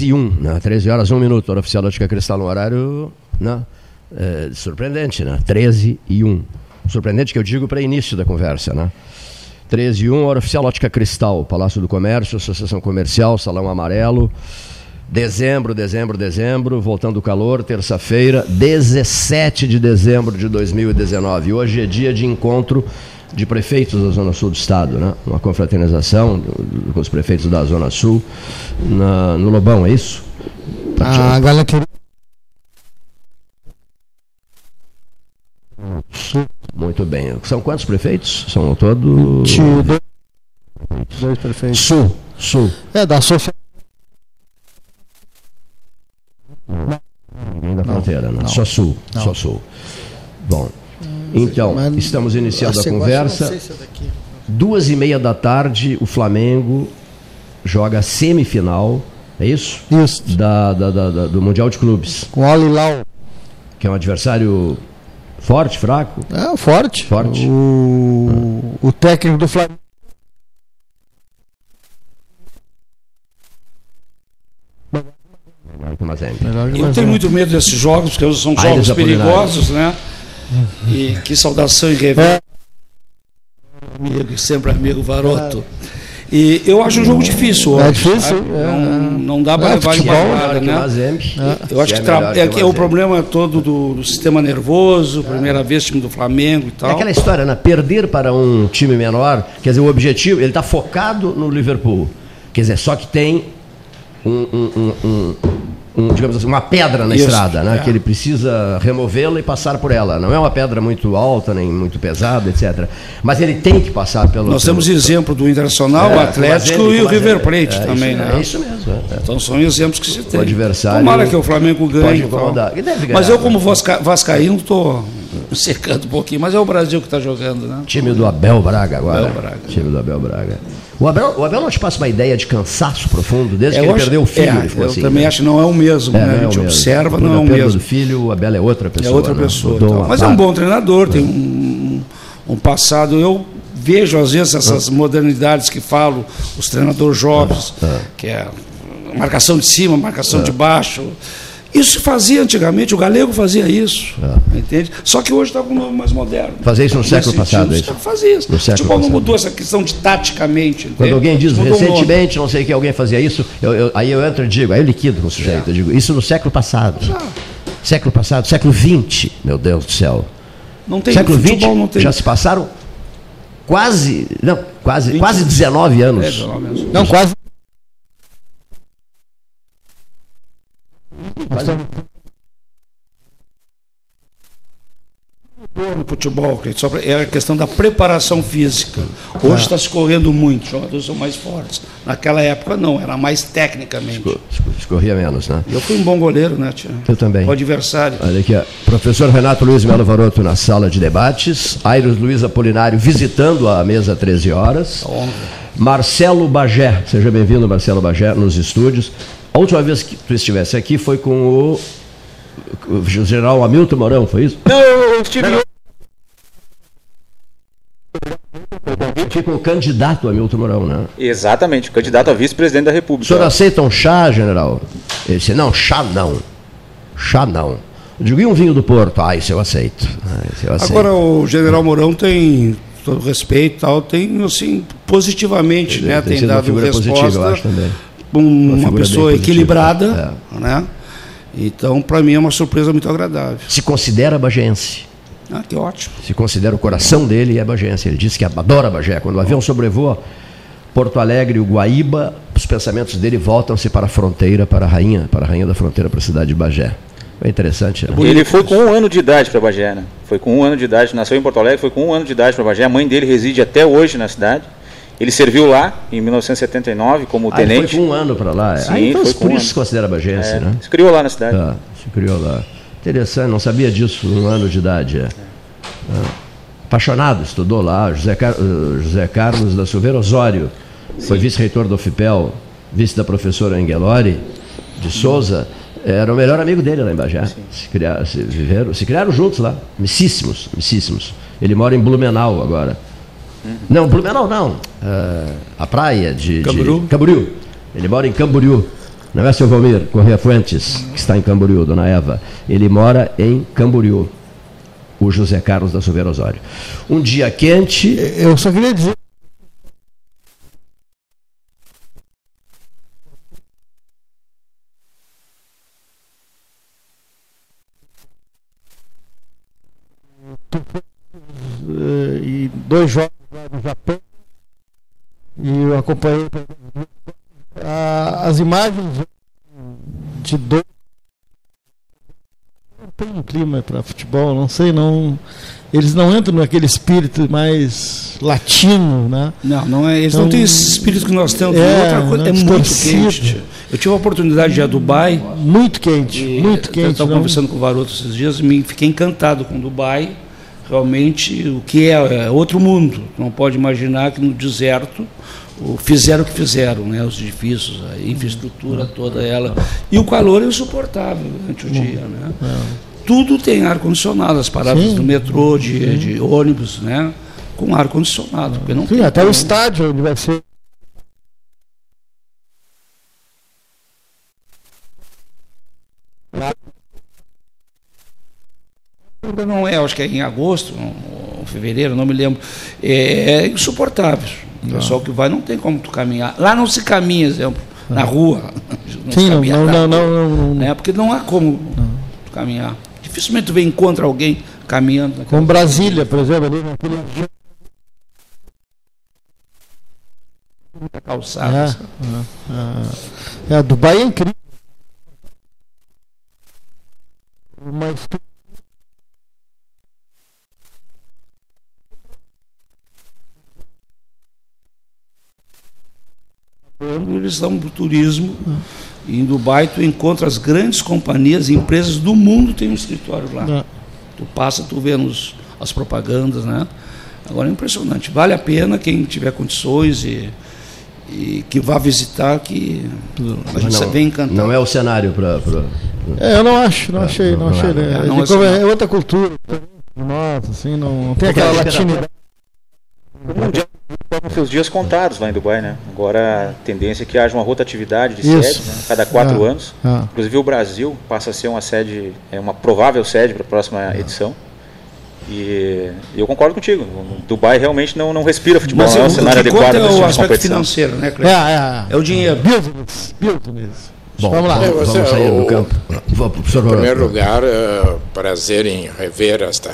13 e 1, né? 13 horas 1 minuto, hora oficial Ótica Cristal no horário né? É, surpreendente, né? 13 e 1. Surpreendente que eu digo para início da conversa, né? 13 e 1, hora oficial Ótica Cristal, Palácio do Comércio, Associação Comercial, Salão Amarelo. Dezembro, dezembro, dezembro, voltando o calor, terça-feira, 17 de dezembro de 2019. Hoje é dia de encontro de prefeitos da Zona Sul do Estado, né? Uma confraternização com os prefeitos da Zona Sul na, no Lobão, é isso? A galera que... Muito bem. São quantos prefeitos? São todos. Dois prefeitos. Sul. Sul. É, da Sofia. Ninguém da fronteira, né? Só sul. Só sul. Bom. Então, Mas estamos iniciando a conversa. é. Duas e meia da tarde, o Flamengo joga a semifinal, é isso? Isso. Da, da- da- da- do Mundial de Clubes, Com Al Hilal. que é um adversário forte, fraco. É, forte. Forte. O, o técnico do Flamengo. Mas é. Eu tenho muito medo desses jogos, porque são jogos perigosos, né? E que saudação e reverência. Amigo, sempre amigo Varoto. E eu acho um jogo difícil hoje. É difícil, sabe? é, não, não dá para É, levar em futebol, guardada, né? Eu acho que, tra- é, que é o problema todo do, do sistema nervoso, primeira vez time do Flamengo e É tal. aquela história, né? Perder para um time menor, quer dizer, o objetivo, ele está focado no Liverpool. Quer dizer, só que tem um, um- um- um- digamos assim, uma pedra na Isso, estrada, né? é. Que ele precisa removê-la e passar por ela. Não é uma pedra muito alta, nem muito pesada, etc. Mas ele tem que passar pelo. Nós pelo- temos exemplo do Internacional, É, o Atlético com e o River Plate. É, também, isso, né? É isso mesmo. é. Então são exemplos que se tem. adversário Tomara que o Flamengo ganhe. e. E deve ganhar, Mas eu, né? como vasca, vascaíno, estou secando um pouquinho. Mas é o Brasil que está jogando, né? Time do Abel Braga agora. Abel Braga. Time do Abel Braga. O Abel, o Abel não te passa uma ideia de cansaço profundo desde É, que eu ele acho- perdeu o filho, é, eu assim. também né? acho que não é o mesmo, É, né? não A é gente o mesmo. observa, não é o mesmo. do filho, o Abel é outra É pessoa. outra né? pessoa. Então. Mas é um bom treinador, tem um, um passado. Eu vejo, às vezes, essas modernidades que falo, os treinadores jovens, que é marcação de cima, marcação de baixo. Isso se fazia antigamente, o galego fazia isso, entende? Só que hoje está com um novo mais moderno. Fazia isso no Nesse século passado, sentido, é isso? Fazia isso. No O século futebol não mudou essa questão de taticamente. Quando entende? alguém diz Mudou recentemente, não sei que alguém fazia isso, eu- eu- aí eu entro e digo, aí eu liquido com o sujeito. Eu digo, isso no século passado. Século passado, século XX, meu Deus do céu. Não tem século XX não tem. já se passaram quase, não, quase, quase 19 anos. É, pelo menos. Não, quase. No futebol, que só pra- é a questão da preparação física. Hoje está se correndo muito, os jogadores são mais fortes. Naquela época não, era mais tecnicamente. Escorria menos, né? Eu fui um bom goleiro, né, tia? Eu também. O adversário. Olha aqui, ó. professor Renato Luiz Melo Varoto na sala de debates, Airos Luiz Apolinário visitando a mesa 13 horas, Marcelo Bagé, seja bem-vindo Marcelo Bagé nos estúdios. A última vez que tu estivesse aqui foi com o, o general Hamilton Mourão, foi isso? Não, eu estive Aqui com o candidato Hamilton Mourão, né? Exatamente, candidato a vice-presidente da O República. senhor aceita um chá, general? Ele disse, não, chá não. Chá não. Eu digo, e um vinho do Porto? Ah, isso eu aceito. Ah, isso eu aceito. Agora o General Mourão tem todo respeito e tal, tem assim positivamente, Ele né, tem tem, sido uma dado figura resposta positiva, eu acho também. Uma pessoa equilibrada, né? Então, para mim é uma surpresa muito agradável. Se considera bagense. Ah, que ótimo. se considera o coração dele é bagense. Ele disse que adora Bagé. Quando o avião sobrevoa Porto Alegre e o Guaíba, os pensamentos dele voltam-se para a fronteira, para a rainha, para a rainha da fronteira, para a cidade de Bagé. É interessante, né? Ele foi com um ano de idade para Bagé, né? Foi com um ano de idade, nasceu em Porto Alegre, foi com um ano de idade para Bagé. A mãe dele reside até hoje na cidade. Ele serviu lá em 1979 como Ah, ele tenente. foi com um ano para lá. Sim, ah, então foi por um isso se considera bagense, É, né? Se criou lá na cidade. Tá, se criou lá. Interessante, não sabia disso, um ano de idade. É. Ah, Apaixonado, estudou lá, José, Car- eh, José Carlos da Silveira Osório, foi vice-reitor do FIPEL, vice da professora Angelori de Souza, era o melhor amigo dele lá em Bagé. Se, criaram, se, viveram, se criaram juntos lá, missíssimos, missíssimos. Ele mora em Blumenau agora. Não, Blumenau não, ah, a praia de... de- Camboriú? Camboriú. Ele mora em Camboriú. Não é, seu Valmir Correia Fuentes, que está em Camboriú, dona Eva. Ele mora em Camboriú, o José Carlos da Silveira Osório. Um dia quente, Eu só queria dizer. E dois jogos no Japão. E eu acompanhei a- as imagens de dois. Não tem um clima para futebol, não sei, não. Eles não entram naquele espírito mais latino, né? Não, não é, eles Então, não têm esse espírito que nós temos. é, Outra coisa, né, é muito quente. Eu tive a oportunidade de ir a Dubai. Muito quente, muito Eu quente. estava não- conversando com o Varoto esses dias e me fiquei encantado com Dubai. Realmente, o que é, é outro mundo. Não pode imaginar que no deserto o- fizeram o que fizeram, né? os edifícios, a infraestrutura toda ela. E o calor é insuportável durante o dia. Né? Tudo tem ar-condicionado, as paradas Sim. do metrô, de, de ônibus, né? com ar-condicionado. Sim, tem até o estádio vai ser. Ainda não é, acho que é em agosto, ou fevereiro, não me lembro. É, insuportável. O pessoal que vai não tem como tu caminhar. Lá não se caminha, exemplo, na rua. Não Sim, não, não, não, rua, não, né? Porque não há como tu caminhar. Dificilmente tu vê encontra alguém caminhando. Como Brasília, por exemplo, ali naquele. Muita calçada. É, é, é. É, Dubai é incrível. Mas tu- Eles dão para o turismo. E em Dubai tu encontra as grandes companhias e empresas do mundo têm um escritório lá. é. Tu passa, tu vê nos, as propagandas, né? Agora é impressionante. Vale a pena quem tiver condições e, e que vá visitar, que a gente não, vem encantado. não é o cenário para. É, eu não acho, não achei, não não achei. é, né? é, É, não é como é, é outra cultura. Nossa, assim, não, não tem aquela latinidade. O Mundial está com seus dias contados lá em Dubai, né? Agora a tendência é que haja uma rotatividade de Isso. sedes, né? cada quatro Ah, anos. ah. Inclusive o Brasil passa a ser uma sede, é uma provável sede para a próxima edição. E, eu concordo contigo. Dubai realmente não, não respira futebol, Mas não é o, um cenário adequado para é o tipo aspecto competição. financeiro, né, É, Cleiton? é. É o dinheiro. Business, business. Bom, Vamos lá. Vamos, É, você- vamos sair do o- campo. Em primeiro lugar, é prazer em rever esta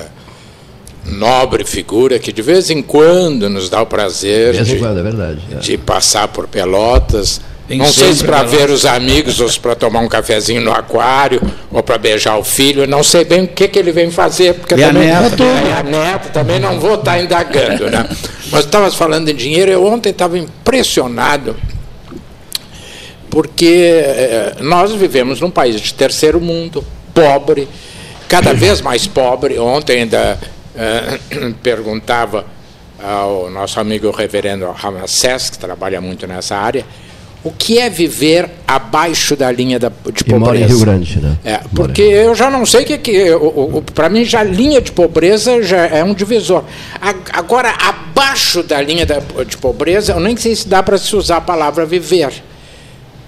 nobre figura que de vez em quando nos dá o prazer De de, quando, é verdade. é. de passar por Pelotas. Tem não sei se para ver os amigos ou se para tomar um cafezinho no aquário ou para beijar o filho. Não sei bem o que, que ele vem fazer, porque E a também neta? É, a neta também não vou estar indagando, né? Mas estavas falando em dinheiro, eu ontem estava impressionado porque eh, nós vivemos num país de terceiro mundo, pobre, cada vez mais pobre. Ontem ainda eh, perguntava ao nosso amigo reverendo Ramacés, que trabalha muito nessa área, o que é viver abaixo da linha da, de E pobreza. mora em Rio Grande, né? É, porque eu já não sei o que, que para mim já a linha de pobreza já é um divisor. Agora abaixo da linha da- de pobreza, eu nem sei se dá para se usar a palavra viver.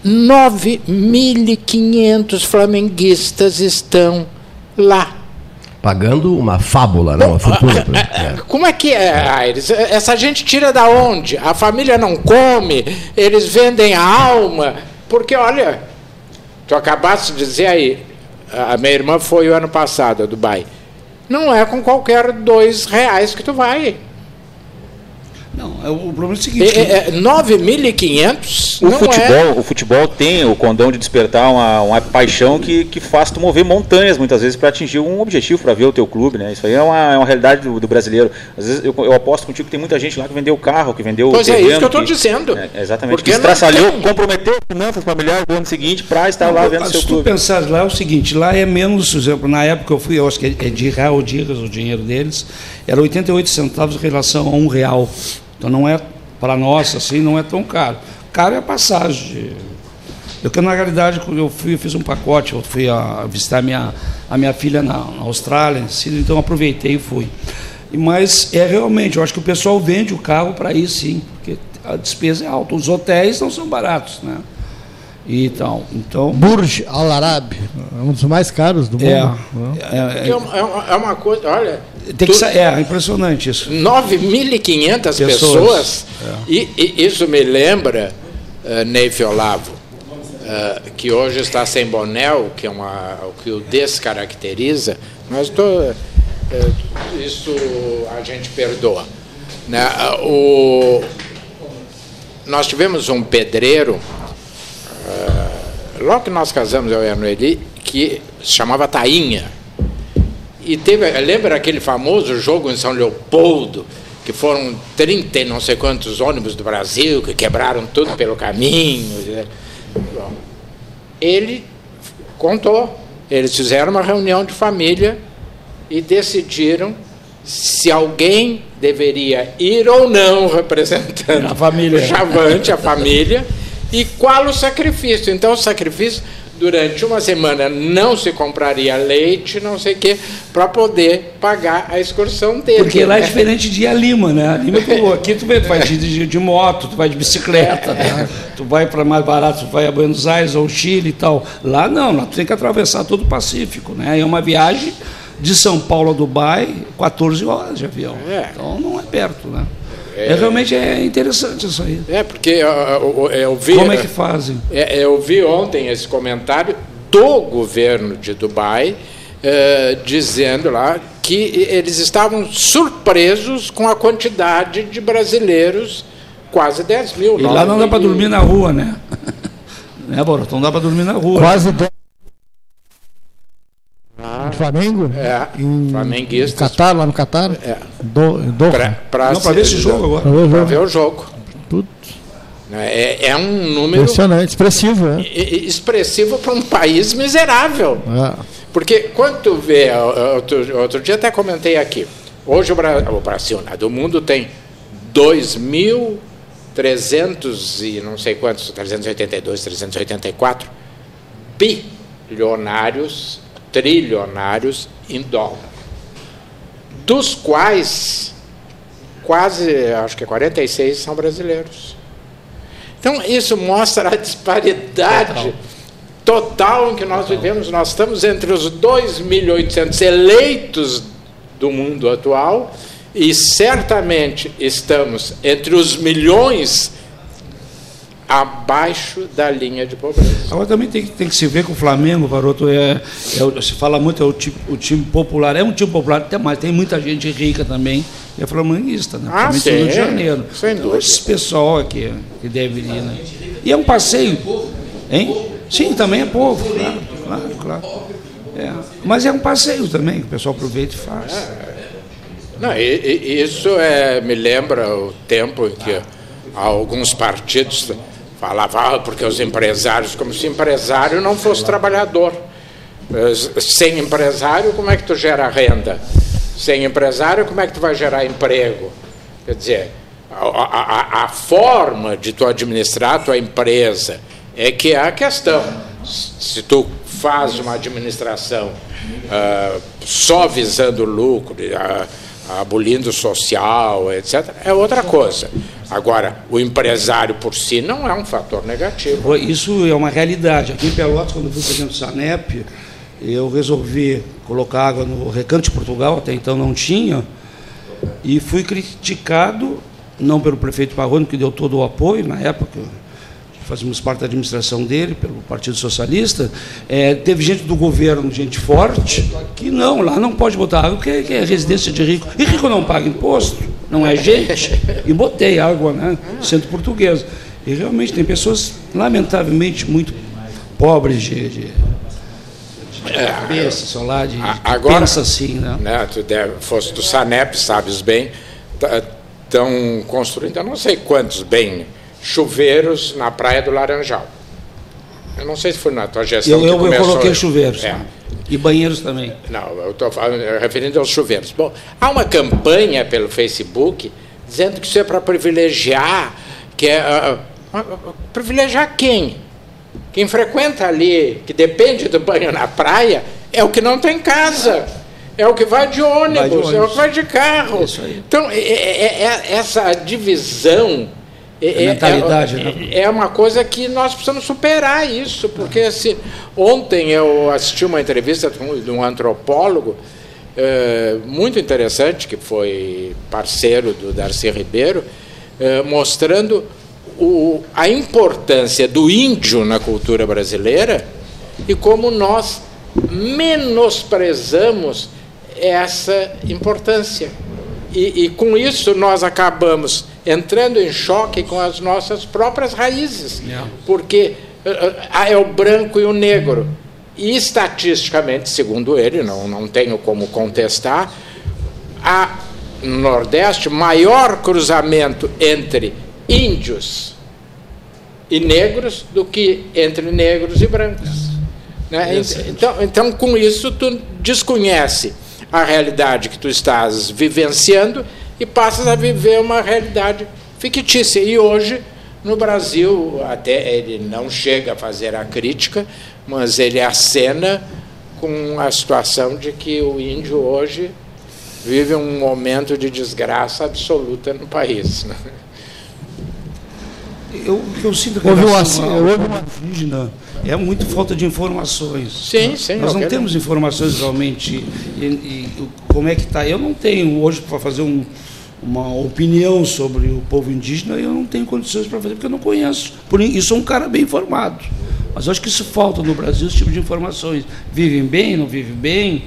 9.500 flamenguistas estão lá. Pagando uma fábula, não, uma fortuna. pra- é. Como é que é, Aires? Essa gente tira da onde? A família não come, eles vendem a alma. Porque, olha, tu acabaste de dizer aí, a minha irmã foi o ano passado a Dubai. Não é com qualquer dois reais que tu vai. Não, é, o problema é o seguinte. é, é, 9.500 O não futebol, é... o futebol tem o condão de despertar uma, uma paixão que, que faz tu mover montanhas muitas vezes para atingir um objetivo, para ver o teu clube, né? Isso aí é uma, é uma realidade do, do brasileiro. Às vezes eu, eu aposto contigo que tem muita gente lá que vendeu carro, que vendeu Pois é, terreno, isso que eu tô dizendo. É, exatamente. Porque que se não traçalhou, tem. comprometeu as finanças familiares do ano seguinte para estar lá vendo Mas seu se tu clube. pensar lá é o seguinte, lá é menos, por exemplo, na época que eu fui, eu acho que é de real ou dirhas o dinheiro deles, era 88 centavos em relação a um real. Então não é, para nós, assim, não é tão caro. Caro é a passagem. Eu que na realidade, quando eu fui, eu fiz um pacote, eu fui a visitar minha, a minha filha na, na Austrália, então aproveitei e fui. Mas é realmente, eu acho que o pessoal vende o carro para ir sim, porque a despesa é alta. Os hotéis não são baratos, né? E tal. Então, Burj Al Arab, um dos mais caros do mundo. é, né? é, É uma, é uma- é uma coisa, olha, é, tem que, sa- é impressionante isso. 9.500 pessoas, Pessoas, e, e isso me lembra, uh, Neif Olavo, eh, que hoje está sem boné, o que, é uma, o que o descaracteriza, mas tô, eh, isso a gente perdoa. Né? O, nós tivemos um pedreiro, eh, logo que nós casamos, eu e a Noeli, que se chamava Tainha. E teve, lembra aquele famoso jogo em São Leopoldo, que foram 30 e não sei quantos ônibus do Brasil, que quebraram tudo pelo caminho. Bom, ele contou, eles fizeram uma reunião de família e decidiram se alguém deveria ir ou não representando A família. o Chavante, a família, e qual o sacrifício. Então, o sacrifício, durante uma semana, não se compraria leite, não sei o quê, para poder pagar a excursão dele. Porque lá é né? diferente de ir a Lima, né? A Lima, tu, aqui tu, vê, tu vai de, de, de moto, tu vai de bicicleta, né? tu vai para mais barato, tu vai a Buenos Aires ou Chile e tal. Lá não, lá tu tem que atravessar todo o Pacífico, né? É uma viagem de São Paulo a Dubai, 14 horas de avião. É. Então não é perto, né? É, realmente é interessante isso aí. É, porque eu, eu, eu vi. Como é que fazem? É, Eu vi ontem esse comentário do governo de Dubai eh, dizendo lá que eles estavam surpresos com a quantidade de brasileiros, quase 10 mil. E lá não dá para dormir na rua, né? né, Borotão? Não dá para dormir na rua. Quase 10. Flamengo? É, Em flamenguistas. Catar, lá no Catar? É. Do, Doha. Pra, pra Não, para ver esse jogo agora. Pra ver o Para jogo. ver o jogo. Tudo. É, é um número Impressionante, expressivo, né? i- expressivo para um país miserável. É. Porque quando tu vê, outro, outro dia até comentei aqui, hoje o, Bra o Brasil, né, do mundo tem 2.300 e não sei quantos, 382, 384 bilionários, trilionários em dólar. Dos quais quase, acho que 46 são brasileiros. Então, isso mostra a disparidade total em que nós vivemos. Nós estamos entre os 2.800 eleitos do mundo atual e certamente estamos entre os milhões abaixo da linha de pobreza. Agora também tem, que- tem que se ver que o Flamengo, Varoto, é, é se fala muito, é o time, o time popular. É um time popular, até mais, tem muita gente rica também, e é flamenguista, né? Ah, Principalmente no Rio de sim, Janeiro. sem Então, dúvida. Esse pessoal aqui que deve ir, né? E é um passeio. Hein? Sim, também é povo, claro, claro, claro. É. Mas é um passeio também, que o pessoal aproveita e faz. Não, e, e isso é, me lembra o tempo em que alguns partidos falavam ah, porque os empresários, como se empresário não fosse trabalhador. Sem empresário, como é que tu gera renda? Sem empresário, como é que tu vai gerar emprego? Quer dizer, a, a- a- forma de tu administrar a tua empresa é que é a questão. Se tu faz uma administração ah, só visando lucro, ah, abolindo social, etc., é outra coisa. Agora, o empresário por si não é um fator negativo. Isso é uma realidade. Aqui em Pelotas, quando fui presidente do SANEP, eu resolvi colocar água no Recanto de Portugal, até então não tinha, e fui criticado, não pelo prefeito Parrone, que deu todo o apoio na época, fazíamos parte da administração dele, pelo Partido Socialista, é, teve gente do governo, gente forte, que não, lá não pode botar água, porque é residência de rico. E rico não paga imposto, não é gente. E botei água, né? Centro português. E realmente tem pessoas, lamentavelmente, muito pobres de, de, de cabeça, só lá, de, agora- pensa assim, né? né, tu deve, fosse do Sanep, sabes bem, estão construindo, eu não sei quantos bem, chuveiros na Praia do Laranjal. Eu não sei se foi na tua gestão Eu, que eu, eu começou. coloquei chuveiros. É. E banheiros também. Não, eu estou referindo aos chuveiros. Bom, há uma campanha pelo Facebook dizendo que isso é para privilegiar, que é ah, ah, privilegiar quem? Quem frequenta ali, que depende do banho na praia, é o que não tem casa. É o que vai de ônibus, Vai de é o ônibus. que vai de carro. Isso aí. Então, é- é- é- é- essa divisão É, A mentalidade, é, né? é uma coisa que nós precisamos superar isso, porque assim, ontem eu assisti uma entrevista de um antropólogo eh, muito interessante, que foi parceiro do Darcy Ribeiro, eh, mostrando o- a importância do índio na cultura brasileira e como nós menosprezamos essa importância. E, e com isso nós acabamos entrando em choque com as nossas próprias raízes. Porque eh, ah, é o branco e o negro. E estatisticamente, segundo ele, não, não tenho como contestar, há no Nordeste maior cruzamento entre índios e negros do que entre negros e brancos. Né? Então, então, com isso, tu desconhece a realidade que tu estás vivenciando e passas a viver uma realidade fictícia. E hoje, no Brasil, até ele não chega a fazer a crítica, mas ele acena com a situação de que o índio hoje vive um momento de desgraça absoluta no país. né? Eu, o que eu sinto com Houve um ao houve uma- indígena é muito falta de informações. Sim, sim. Nós não temos informações realmente e, e como é que está. Eu não tenho hoje para fazer um- uma opinião sobre o povo indígena, eu não tenho condições para fazer porque eu não conheço. Por isso, sou um cara bem informado. Mas eu acho que isso falta no Brasil, esse tipo de informações. Vivem bem, não vivem bem?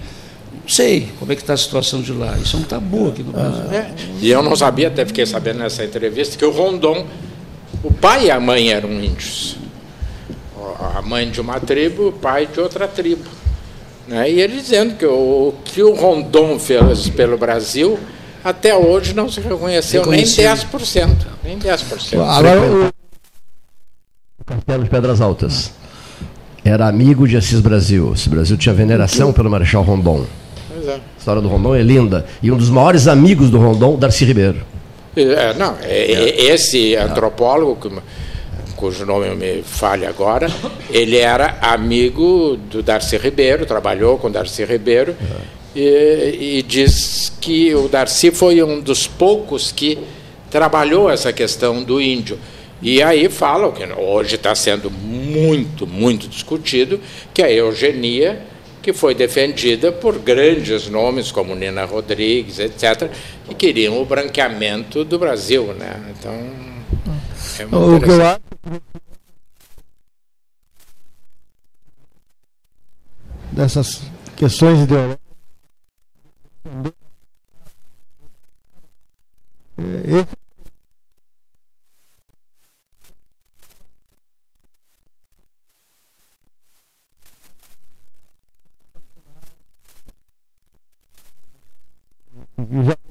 Não sei como é que está a situação de lá. Isso é um tabu aqui no Brasil. É. E eu não sabia, até fiquei sabendo nessa entrevista, que o Rondon, o pai e a mãe eram índios. A mãe de uma tribo, o pai de outra tribo. Né? E ele dizendo que o que o Rondon fez pelo Brasil, até hoje não se reconheceu nem Reconhecido. 10%. Nem 10%. Agora, o, Castelo de Pedras Altas. Era amigo de Assis Brasil. Assis Brasil tinha veneração pelo Marechal Rondon. Pois é. A história do Rondon é linda. E um dos maiores amigos do Rondon, Darcy Ribeiro. É, não, é- é- esse antropólogo, que- cujo nome me falha agora, ele era amigo do Darcy Ribeiro, trabalhou com o Darcy Ribeiro, e, e diz que o Darcy foi um dos poucos que trabalhou essa questão do índio. E aí falam que hoje está sendo muito, muito discutido, que a eugenia que foi defendida por grandes nomes como Nina Rodrigues, etc., que queriam o branqueamento do Brasil. Né? Então, é muito o que eu interessante. acho dessas questões ideológicas é, esse já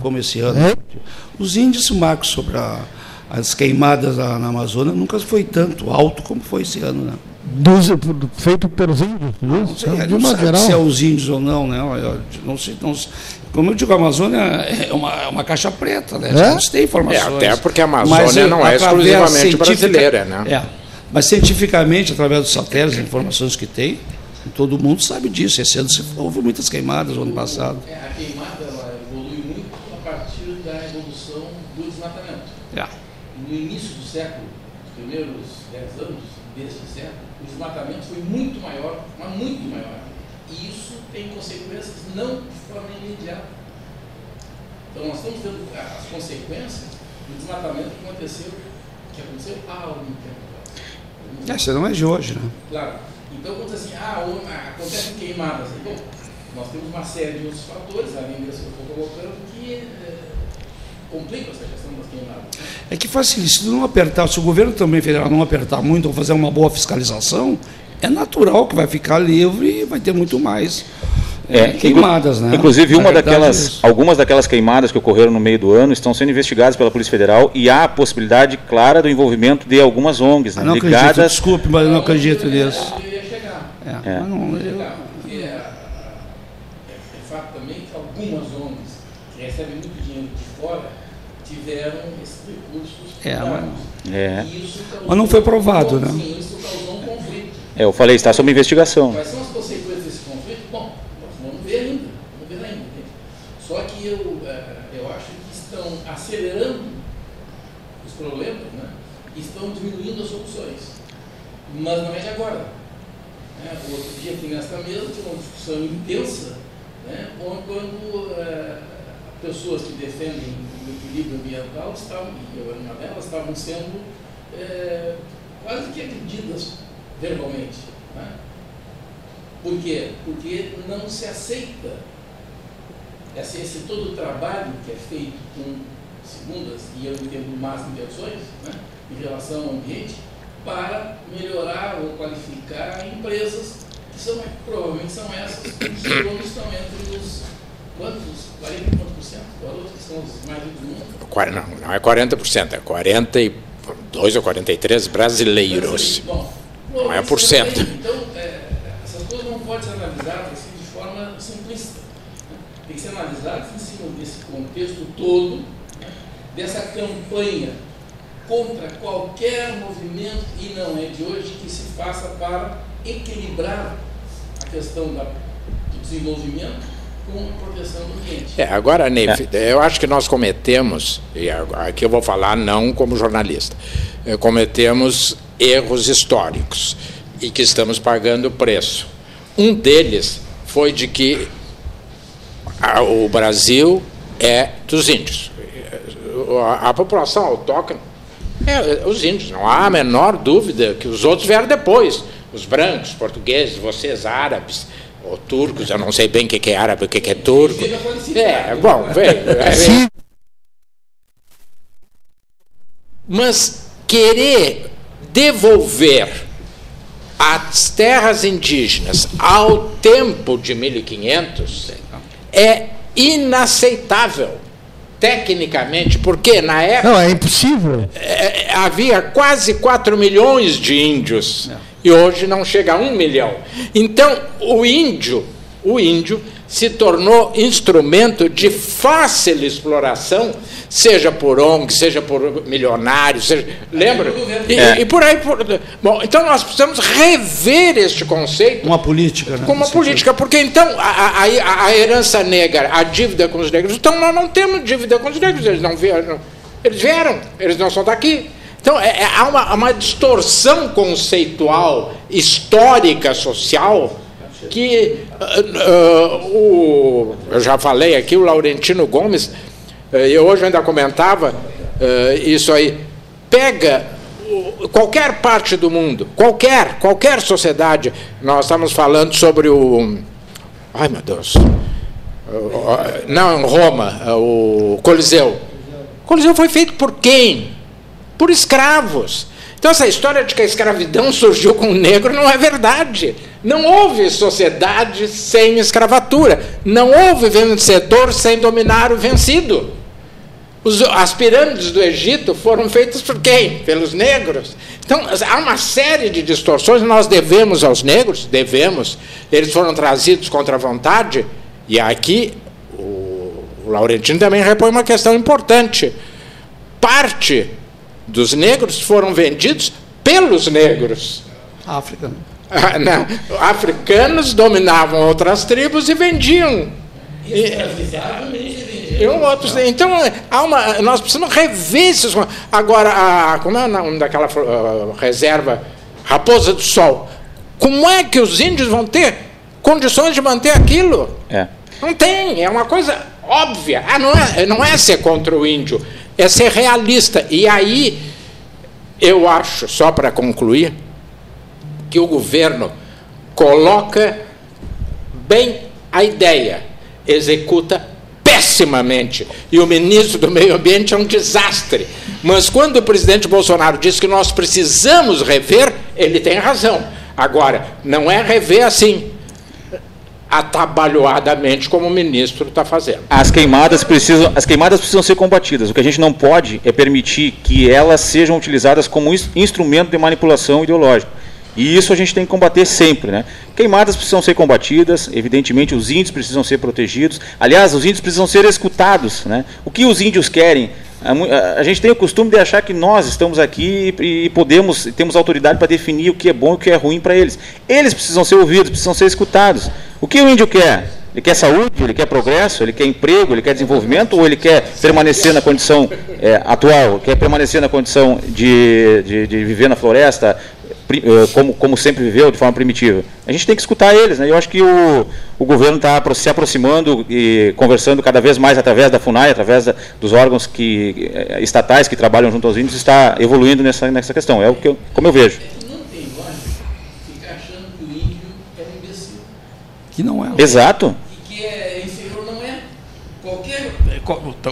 como esse ano. É? Os índices, Marcos, sobre a- as queimadas na, na Amazônia nunca foi tanto alto como foi esse ano, né? dos, feito pelos índios, Não isso, sei, de não geral. se é os índios ou não, né? Não sei, não sei. Como eu digo, a Amazônia é uma, é uma caixa preta, né? É? Não se tem informações. É, até porque a Amazônia Mas, não é exclusivamente brasileira, né? É. Mas cientificamente, através dos satélites, as informações que tem, todo mundo sabe disso. Esse ano houve muitas queimadas no ano passado. É, a queimada ela evolui muito a partir da evolução do desmatamento. É. No início do século, os primeiros 10 anos deste século, o desmatamento foi muito maior, mas muito maior. E isso tem consequências não de forma imediata. Então nós estamos vendo as consequências do desmatamento que aconteceu, que aconteceu há algum tempo atrás. Isso não é de hoje, né? Claro. Então, quando assim, ah, ah, acontecem queimadas. Bom, nós temos uma série de outros fatores, além desse que eu estou colocando, que eh, complica essa questão das queimadas. né? É que facilita, se não apertar, se o governo também federal não apertar muito ou fazer uma boa fiscalização, é natural que vai ficar livre e vai ter muito mais é, É, queimadas, inclu- né? Inclusive, uma daquelas, é algumas daquelas queimadas que ocorreram no meio do ano estão sendo investigadas pela Polícia Federal e há a possibilidade clara do envolvimento de algumas ONGs né, Ah, não acredito, ligadas. desculpe, mas eu não acredito nisso. Eu ia chegar. É, É. mas não, eu- chegar, porque é, é, é fato também que algumas ONGs que recebem muito dinheiro de fora tiveram esses recursos É, privados. É, E Mas não foi provado, né? Sim, isso causou um conflito. é, eu falei, está sob investigação. Quais são as consequências desse conflito? Bom, nós vamos ver ainda. Vamos ver ainda. Só que eu, eh, eu acho que estão acelerando os problemas né? e estão diminuindo as soluções. Mas não é de agora. Né? O outro dia aqui nesta mesa tinha uma discussão intensa né? onde, quando eh, pessoas que defendem equilíbrio ambiental estavam, eu era uma delas, estavam sendo eh, quase que agredidas verbalmente. Né? Por quê? Porque não se aceita esse, esse todo o trabalho que é feito com segundas e eu entendo más intenções né, em relação ao ambiente para melhorar ou qualificar empresas que são, provavelmente são essas cujos donos estão entre os quantos? 40 e quantos por cento? Garotos que são os mais ricos do mundo? Não, não é 40%, é 42 ou 43 brasileiros. Bom, Não é por cento. Então, é, essas coisas não podem ser analisadas assim, de forma simplista. né? Tem que ser analisadas em cima desse contexto todo, né? dessa campanha contra qualquer movimento, e não é de hoje, que se faça para equilibrar a questão da, do desenvolvimento com a proteção do ambiente. É, agora, Neif, eu acho que nós cometemos, e agora- aqui eu vou falar não como jornalista, eh, cometemos erros históricos e que estamos pagando o preço. Um deles foi de que a- o Brasil é dos índios. A, a população autóctone é os índios, não há a menor dúvida que os outros vieram depois. Os brancos, portugueses, vocês árabes, ou turcos, eu não sei bem o que que é árabe, o que que é turco. É, bom, é, Mas querer devolver as terras indígenas ao tempo de 1500 é inaceitável, tecnicamente, porque na época Não, é impossível. é, é, havia quase 4 milhões de índios e hoje não chega a 1 milhão. Então, o índio, o índio se tornou instrumento de fácil exploração, seja por ONG, seja por milionários, seja, lembra? E, É. e por aí. Por, bom, então nós precisamos rever este conceito Uma política, né? com uma nesse sentido. política, porque então a, a, a herança negra, a dívida com os negros, então nós não temos dívida com os negros, eles não vieram, eles vieram, eles não são daqui. Então é, é- há uma, uma distorção conceitual, histórica, social, que ah, ah, o, eu já falei aqui, o Laurentino Gomes, eh, eu hoje ainda comentava isso aí, pega qualquer parte do mundo, qualquer, qualquer sociedade, nós estamos falando sobre o. Ai meu Deus. Não, Roma, o Coliseu. O Coliseu foi feito por quem? Por escravos. Então, essa história de que a escravidão surgiu com o negro não é verdade. Não houve sociedade sem escravatura. Não houve vencedor sem dominar o vencido. As pirâmides do Egito foram feitas por quem? Pelos negros. Então, há uma série de distorções. Nós devemos aos negros, devemos. Eles foram trazidos contra a vontade. E aqui, o Laurentino também repõe uma questão importante. Parte dos negros foram vendidos pelos negros. África. Ah, não. Africanos dominavam outras tribos e vendiam. E um outros, então, há uma, nós precisamos rever esses. Agora, a, como é o nome daquela reserva Raposa do Sol? Como é que os índios vão ter condições de manter aquilo? É. Não tem, é uma coisa óbvia. Ah, não, é, não é ser contra o índio, é ser realista. E aí, eu acho, só para concluir, que o governo coloca bem a ideia, executa pessimamente e o ministro do Meio Ambiente é um desastre. Mas quando o presidente Bolsonaro diz que nós precisamos rever, ele tem razão. Agora, não é rever assim, atabalhoadamente, como o ministro está fazendo. As queimadas, precisam, as queimadas precisam ser combatidas. O que a gente não pode é permitir que elas sejam utilizadas como instrumento de manipulação ideológica. E isso a gente tem que combater sempre. Né? Queimadas precisam ser combatidas, evidentemente os índios precisam ser protegidos. Aliás, os índios precisam ser escutados. Né? O que os índios querem? A, gente tem o costume de achar que nós estamos aqui e podemos, temos autoridade para definir o que é bom e o que é ruim para eles. Eles precisam ser ouvidos, precisam ser escutados. O que o índio quer? Ele quer saúde, ele quer progresso, ele quer emprego, ele quer desenvolvimento ou ele quer permanecer na condição é, atual, quer permanecer na condição de, de, de viver na floresta, eh, como, como sempre viveu, de forma primitiva. A gente tem que escutar eles. Né? Eu acho que o, o governo está se aproximando e conversando cada vez mais através da FUNAI, através da, dos órgãos que, eh, estatais que trabalham junto aos índios, está evoluindo nessa, nessa questão. É o que eu, como eu vejo. Não tem lógica ficar achando que o índio é um imbecil. Que não é. Exato. E que é inferior, não é. Qualquer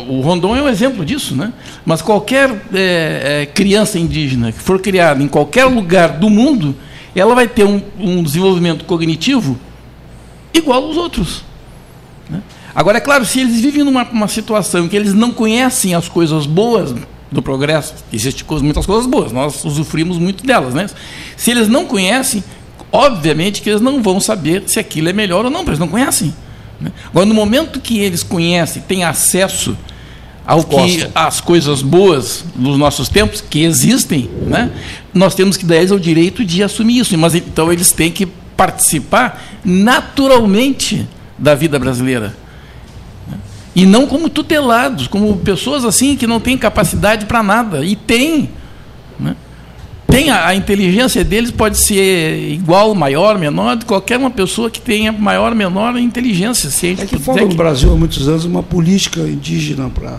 o Rondon é um exemplo disso, né? Mas qualquer é, é, criança indígena que for criada em qualquer lugar do mundo, ela vai ter um, um desenvolvimento cognitivo igual aos outros. Né? Agora, é claro, se eles vivem numa situação em que eles não conhecem as coisas boas do progresso, existem muitas coisas boas, nós usufruímos muito delas, né? Se eles não conhecem, obviamente que eles não vão saber se aquilo é melhor ou não, porque eles não conhecem. Né? Agora, no momento que eles conhecem, têm acesso ao que as coisas boas dos nossos tempos que existem, né? Nós temos que dar eles o direito de assumir isso, mas então eles têm que participar naturalmente da vida brasileira. Né? E não como tutelados, como pessoas assim que não têm capacidade para nada. E tem. Né? Tem a, a, inteligência deles pode ser igual, maior, menor de qualquer uma pessoa que tenha maior, menor inteligência. Se é que falta no Brasil há muitos anos uma política indígena para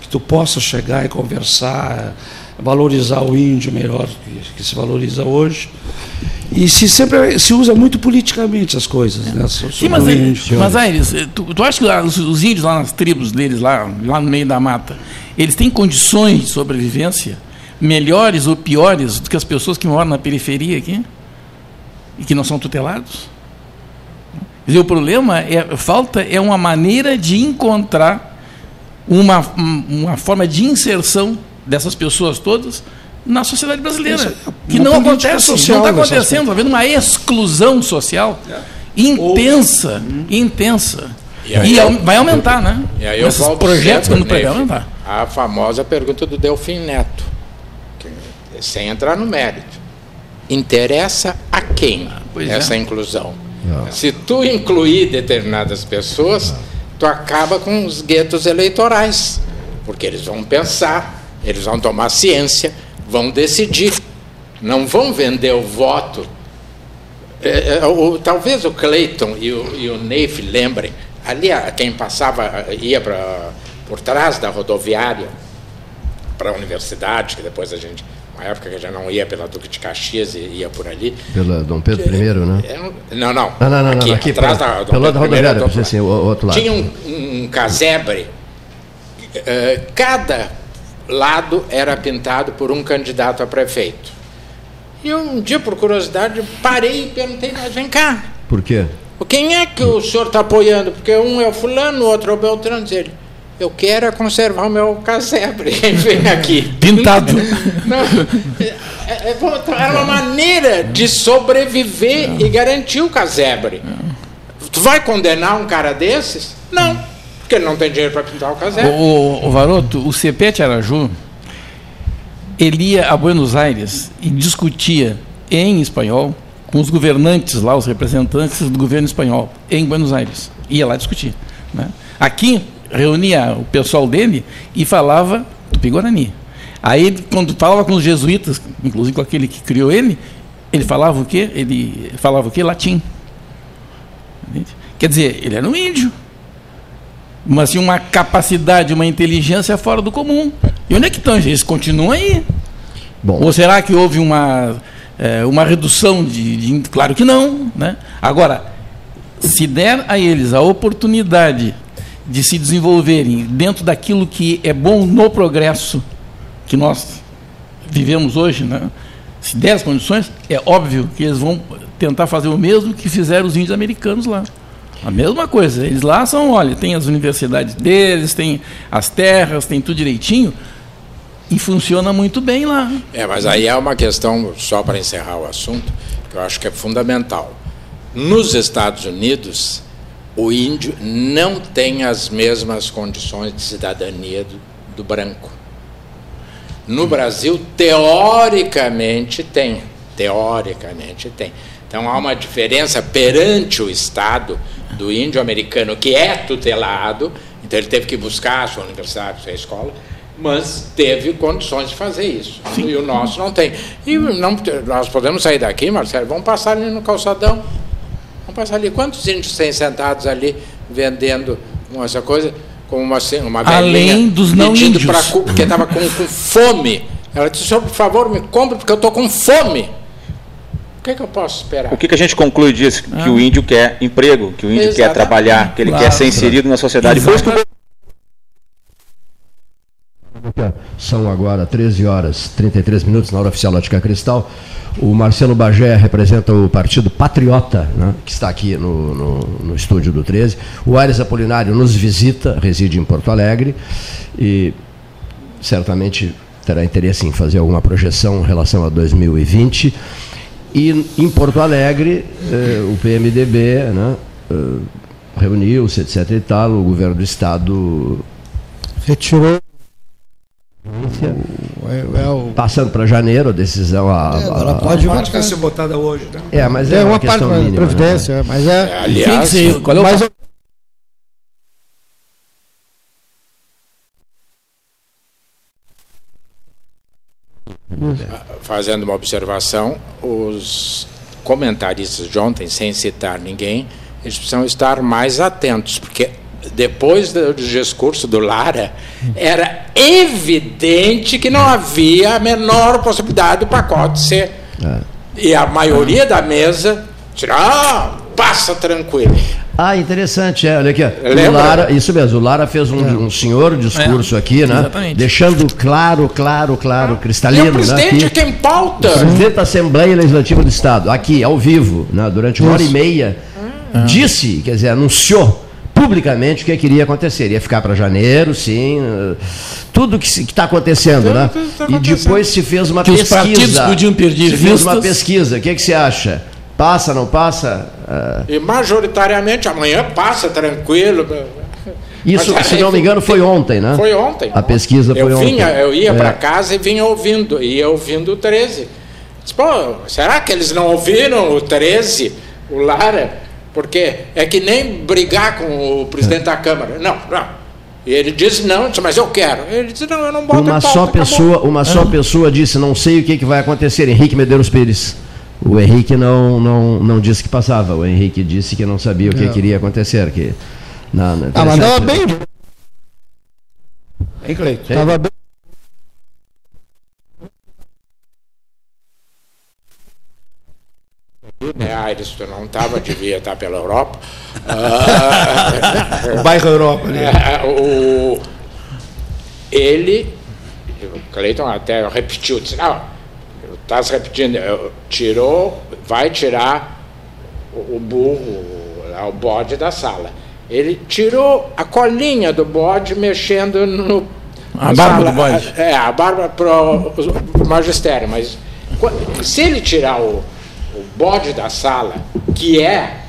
que tu possa chegar e conversar, valorizar o índio melhor que, que se valoriza hoje. E se sempre se usa muito politicamente as coisas, né? Sim, mas, índio, mas Aires, tu, tu acha que os, os índios lá nas tribos deles, lá, lá no meio da mata, eles têm condições de sobrevivência? Melhores ou piores do que as pessoas que moram na periferia aqui e que não são tutelados? Dizer, o problema é falta é uma maneira de encontrar uma, uma forma de inserção dessas pessoas todas na sociedade brasileira. É que não acontece, social, não está acontecendo, está havendo uma exclusão social é. intensa, Ou... intensa. E, e eu, vai aumentar, né? E aí Esses projetos que vai aumentar. A famosa pergunta do Delfim Neto sem entrar no mérito. Interessa a quem ah, essa é. inclusão? Não. Se tu incluir determinadas pessoas, Não. tu acaba com os guetos eleitorais, porque eles vão pensar, eles vão tomar ciência, vão decidir, não vão vender o voto. É, é, o, talvez o Cleiton e o, e o Neif lembrem, ali quem passava ia pra, por trás da rodoviária para a universidade, que depois a gente uma época que já não ia pela Duque de Caxias e ia por ali. Pela Dom Pedro I, né? É, não, não. Ah, não, não, aqui, não, aqui atrás pela, da Dom pela Pedro rodoviária, I, assim, o outro lado. Tinha um, um casebre, uh, cada lado era pintado por um candidato a prefeito. E eu, um dia, por curiosidade, parei e perguntei, mas vem cá. Por quê? Quem é que o senhor está apoiando? Porque um é o fulano, o outro é o Beltrano. Ele, eu quero é conservar o meu casebre. Vem aqui. Pintado. Não, é, é, é, uma maneira de sobreviver Não. e garantir o casebre. Não. Tu vai condenar um cara desses? Não, porque ele não tem dinheiro para pintar o casebre. O, o, o Varoto, o Cepete Araju, ele ia a Buenos Aires e discutia em espanhol com os governantes lá, os representantes do governo espanhol, em Buenos Aires. Ia lá discutir. Né? Aqui, reunia o pessoal dele e falava tupi-guarani. Aí, quando falava com os jesuítas, inclusive com aquele que criou ele, ele falava o quê? Ele falava o quê? Latim. Quer dizer, ele era um índio, mas tinha uma capacidade, uma inteligência fora do comum. E onde é que estão? Eles continuam aí. Bom. Ou será que houve uma, é, uma redução de, de. Claro que não. Né? Agora, se der a eles a oportunidade de se desenvolverem dentro daquilo que é bom no progresso que nós vivemos hoje, né? se der as condições, é óbvio que eles vão tentar fazer o mesmo que fizeram os índios americanos lá. A mesma coisa. Eles lá são, olha, tem as universidades deles, tem as terras, tem tudo direitinho. E funciona muito bem lá. É, mas aí é uma questão, só para encerrar o assunto, que eu acho que é fundamental. Nos Estados Unidos, o índio não tem as mesmas condições de cidadania do, do branco. No Brasil, teoricamente tem. Teoricamente tem. Então há uma diferença perante o Estado do índio americano, que é tutelado, então ele teve que buscar a sua universidade, a sua escola, mas teve condições de fazer isso. Sim. E o nosso não tem. E não, nós podemos sair daqui, Marcelo, vamos passar ali no calçadão. Vamos passar ali. Quantos índios têm sentados ali vendendo essa coisa? Como uma, uma velhinha Além dos não índios. Pra, porque estava com, com, fome. Ela disse, senhor, por favor, me compre, porque eu estou com fome. O que, é que eu posso esperar? O que, que a gente conclui disso? Ah. Que o índio quer emprego, que o índio Exatamente. quer trabalhar, que ele claro, quer ser inserido na sociedade. Exatamente. São agora 13 horas 33 minutos na hora oficial Ótica Cristal. O Marcelo Bagé representa o Partido Patriota, né, que está aqui no, no, no, estúdio do 13. O Aires Apolinário nos visita, reside em Porto Alegre e certamente terá interesse em fazer alguma projeção em relação a 2020. E em Porto Alegre, eh, o PMDB né, eh, reuniu-se, etc. e tal, o governo do Estado retirou é, é o... Passando para janeiro, a decisão. A, é, ela pode a, ser botada hoje. Né? É, mas é, é uma, uma parte da providência, né? mas é. Aliás, ser, qual é o... mas, Fazendo uma observação, os comentaristas de ontem, sem citar ninguém, eles precisam estar mais atentos, porque depois do discurso do Lara, era evidente que não havia a menor possibilidade do pacote ser. É. E a maioria da mesa ah, passa tranquilo. Ah, interessante, é, olha aqui. O Lara, isso mesmo, o Lara fez um, é. um senhor discurso é, aqui, né? Exatamente. Deixando claro, claro, claro, cristalino. E o presidente né, é quem pauta. O presidente da Assembleia Legislativa do Estado, aqui, ao vivo, né, durante uma hora e meia, ah. disse, quer dizer, anunciou publicamente o que queria acontecer. Ia ficar para janeiro, sim. Tudo que está acontecendo, né? Tá e depois se fez uma que pesquisa. Os partidos podiam perder se fez uma pesquisa. O que, é que você acha? Passa, não passa? Uh... E majoritariamente amanhã passa tranquilo. Isso, Mas, se não me engano, foi ontem, né? Foi ontem. A pesquisa eu foi vinha, ontem. Eu ia é. para casa e vinha ouvindo, ia ouvindo o 13. Disse, Pô, será que eles não ouviram o 13, o Lara? Porque é que nem brigar com o presidente da Câmara. Não, não. E ele disse não, disse, mas eu quero. Ele disse, não, eu não boto Uma pauta, só pessoa, acabou. uma só pessoa disse, não sei o que, que vai acontecer, Henrique Medeiros Pires. O Henrique não, não, não disse que passava, o Henrique disse que não sabia o que não. queria acontecer. Que, na, na, ah, mas estava bem. Hein, Cleiton? Estava bem. né? Aires, tu não estava, devia estar pela Europa. o bairro Europa. Né? o, ele, o Cleiton até repetiu, disse, não, estás repetindo, tirou, vai tirar o burro, o bode da sala. Ele tirou a colinha do bode mexendo no. A barba do bode. É, a barba para o magistério, mas se ele tirar o bode da sala, que é,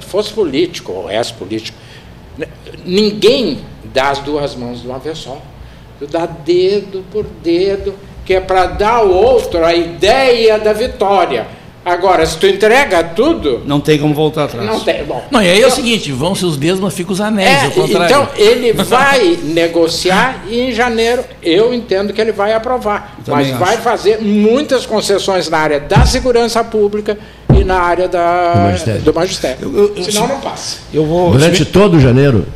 fosse político ou és político, ninguém dá as duas mãos de uma vez só. Tu dá dedo por dedo, que é para dar ao outro a ideia da vitória. Agora, se tu entrega tudo. Não tem como voltar atrás. Não tem. Bom, não, e aí é o seguinte: vão seus dedos, mas ficam os anéis. É, então, ele vai negociar e em janeiro eu entendo que ele vai aprovar. Mas acho. vai fazer muitas concessões na área da segurança pública e na área da, do magistério. Do magistério. Eu, eu, Senão não passa. Eu vou, Durante todo janeiro.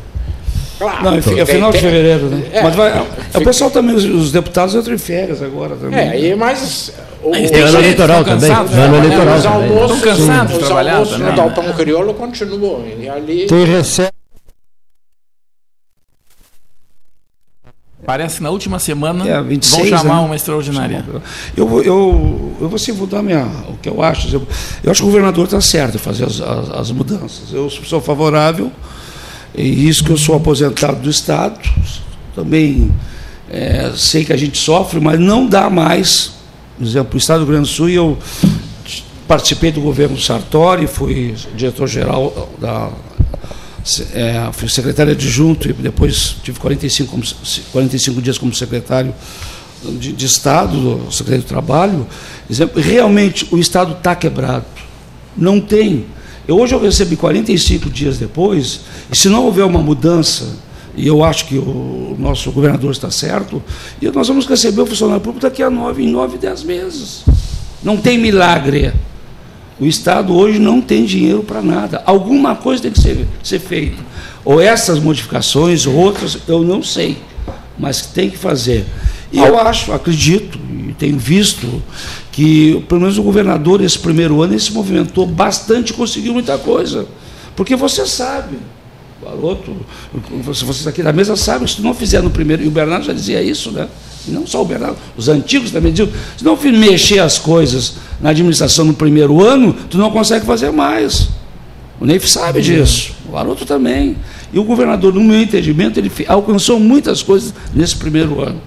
Claro. Não, é final de fevereiro, né? É, mas vai, é, o pessoal também, os, os deputados entram em férias agora também. É, e, mas o, tem ano eleitoral também. ano eleitoral os almoços, estão cansados de trabalhar também. no Galpão Crioulo continuam. E ali... Tem recesso. Parece que na última semana É, 26, vão chamar né? uma extraordinária. Eu, vou- eu, eu vou assim, vou dar minha, o que eu acho. Eu, eu acho que o governador está certo em fazer as, as, as mudanças. Eu sou favorável, e isso que eu sou aposentado do Estado. Também é, sei que a gente sofre, mas não dá mais. Exemplo, o Estado do Rio Grande do Sul, eu participei do governo Sartori, fui diretor-geral da. É, fui secretário adjunto e depois tive 45, como, 45 dias como secretário de, de Estado, do Secretaria do Trabalho, exemplo, realmente o Estado está quebrado. Não tem. Eu, hoje eu recebi 45 dias depois, e se não houver uma mudança, e eu acho que o nosso governador está certo, e nós vamos receber o funcionário público daqui a nove, em nove, dez meses. Não tem milagre. O Estado hoje não tem dinheiro para nada. Alguma coisa tem que ser, ser feita. Ou essas modificações, ou outras, eu não sei. Mas tem que fazer. E eu acho, acredito, e tenho visto, que pelo menos o governador, esse primeiro ano, ele se movimentou bastante e conseguiu muita coisa. Porque você sabe, Você- vocês aqui da mesa sabem, se tu não fizer no primeiro, e o Bernardo já dizia isso, né? E não só o Bernardo, os antigos também diziam, se não mexer as coisas na administração no primeiro ano, tu não consegue fazer mais. O Neif sabe disso, o Baroto também. E o governador, no meu entendimento, ele alcançou muitas coisas nesse primeiro ano.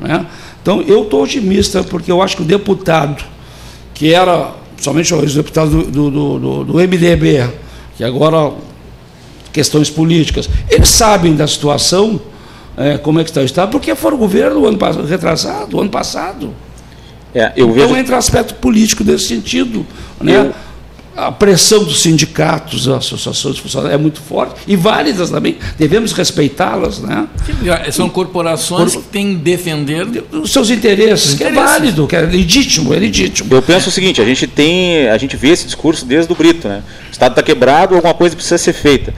né? Então, eu estou otimista, porque eu acho que o deputado, que era somente os deputados do, do, do, do- do MDB, que agora questões políticas, eles sabem da situação, eh, como é que está o Estado, porque foram o governo ano pas- retrasado, o ano passado. É, eu então vejo. entra aspecto político nesse sentido. Né? Eu- A pressão dos sindicatos, das associações de funcionários é muito forte e válidas também, devemos respeitá-las, né? São corporações que têm que defender os seus interesses, que é Interesses. válido, que é legítimo, é legítimo. Eu penso o seguinte, a gente tem, a gente vê esse discurso desde o Brito, né? O Estado está quebrado, alguma coisa precisa ser feita.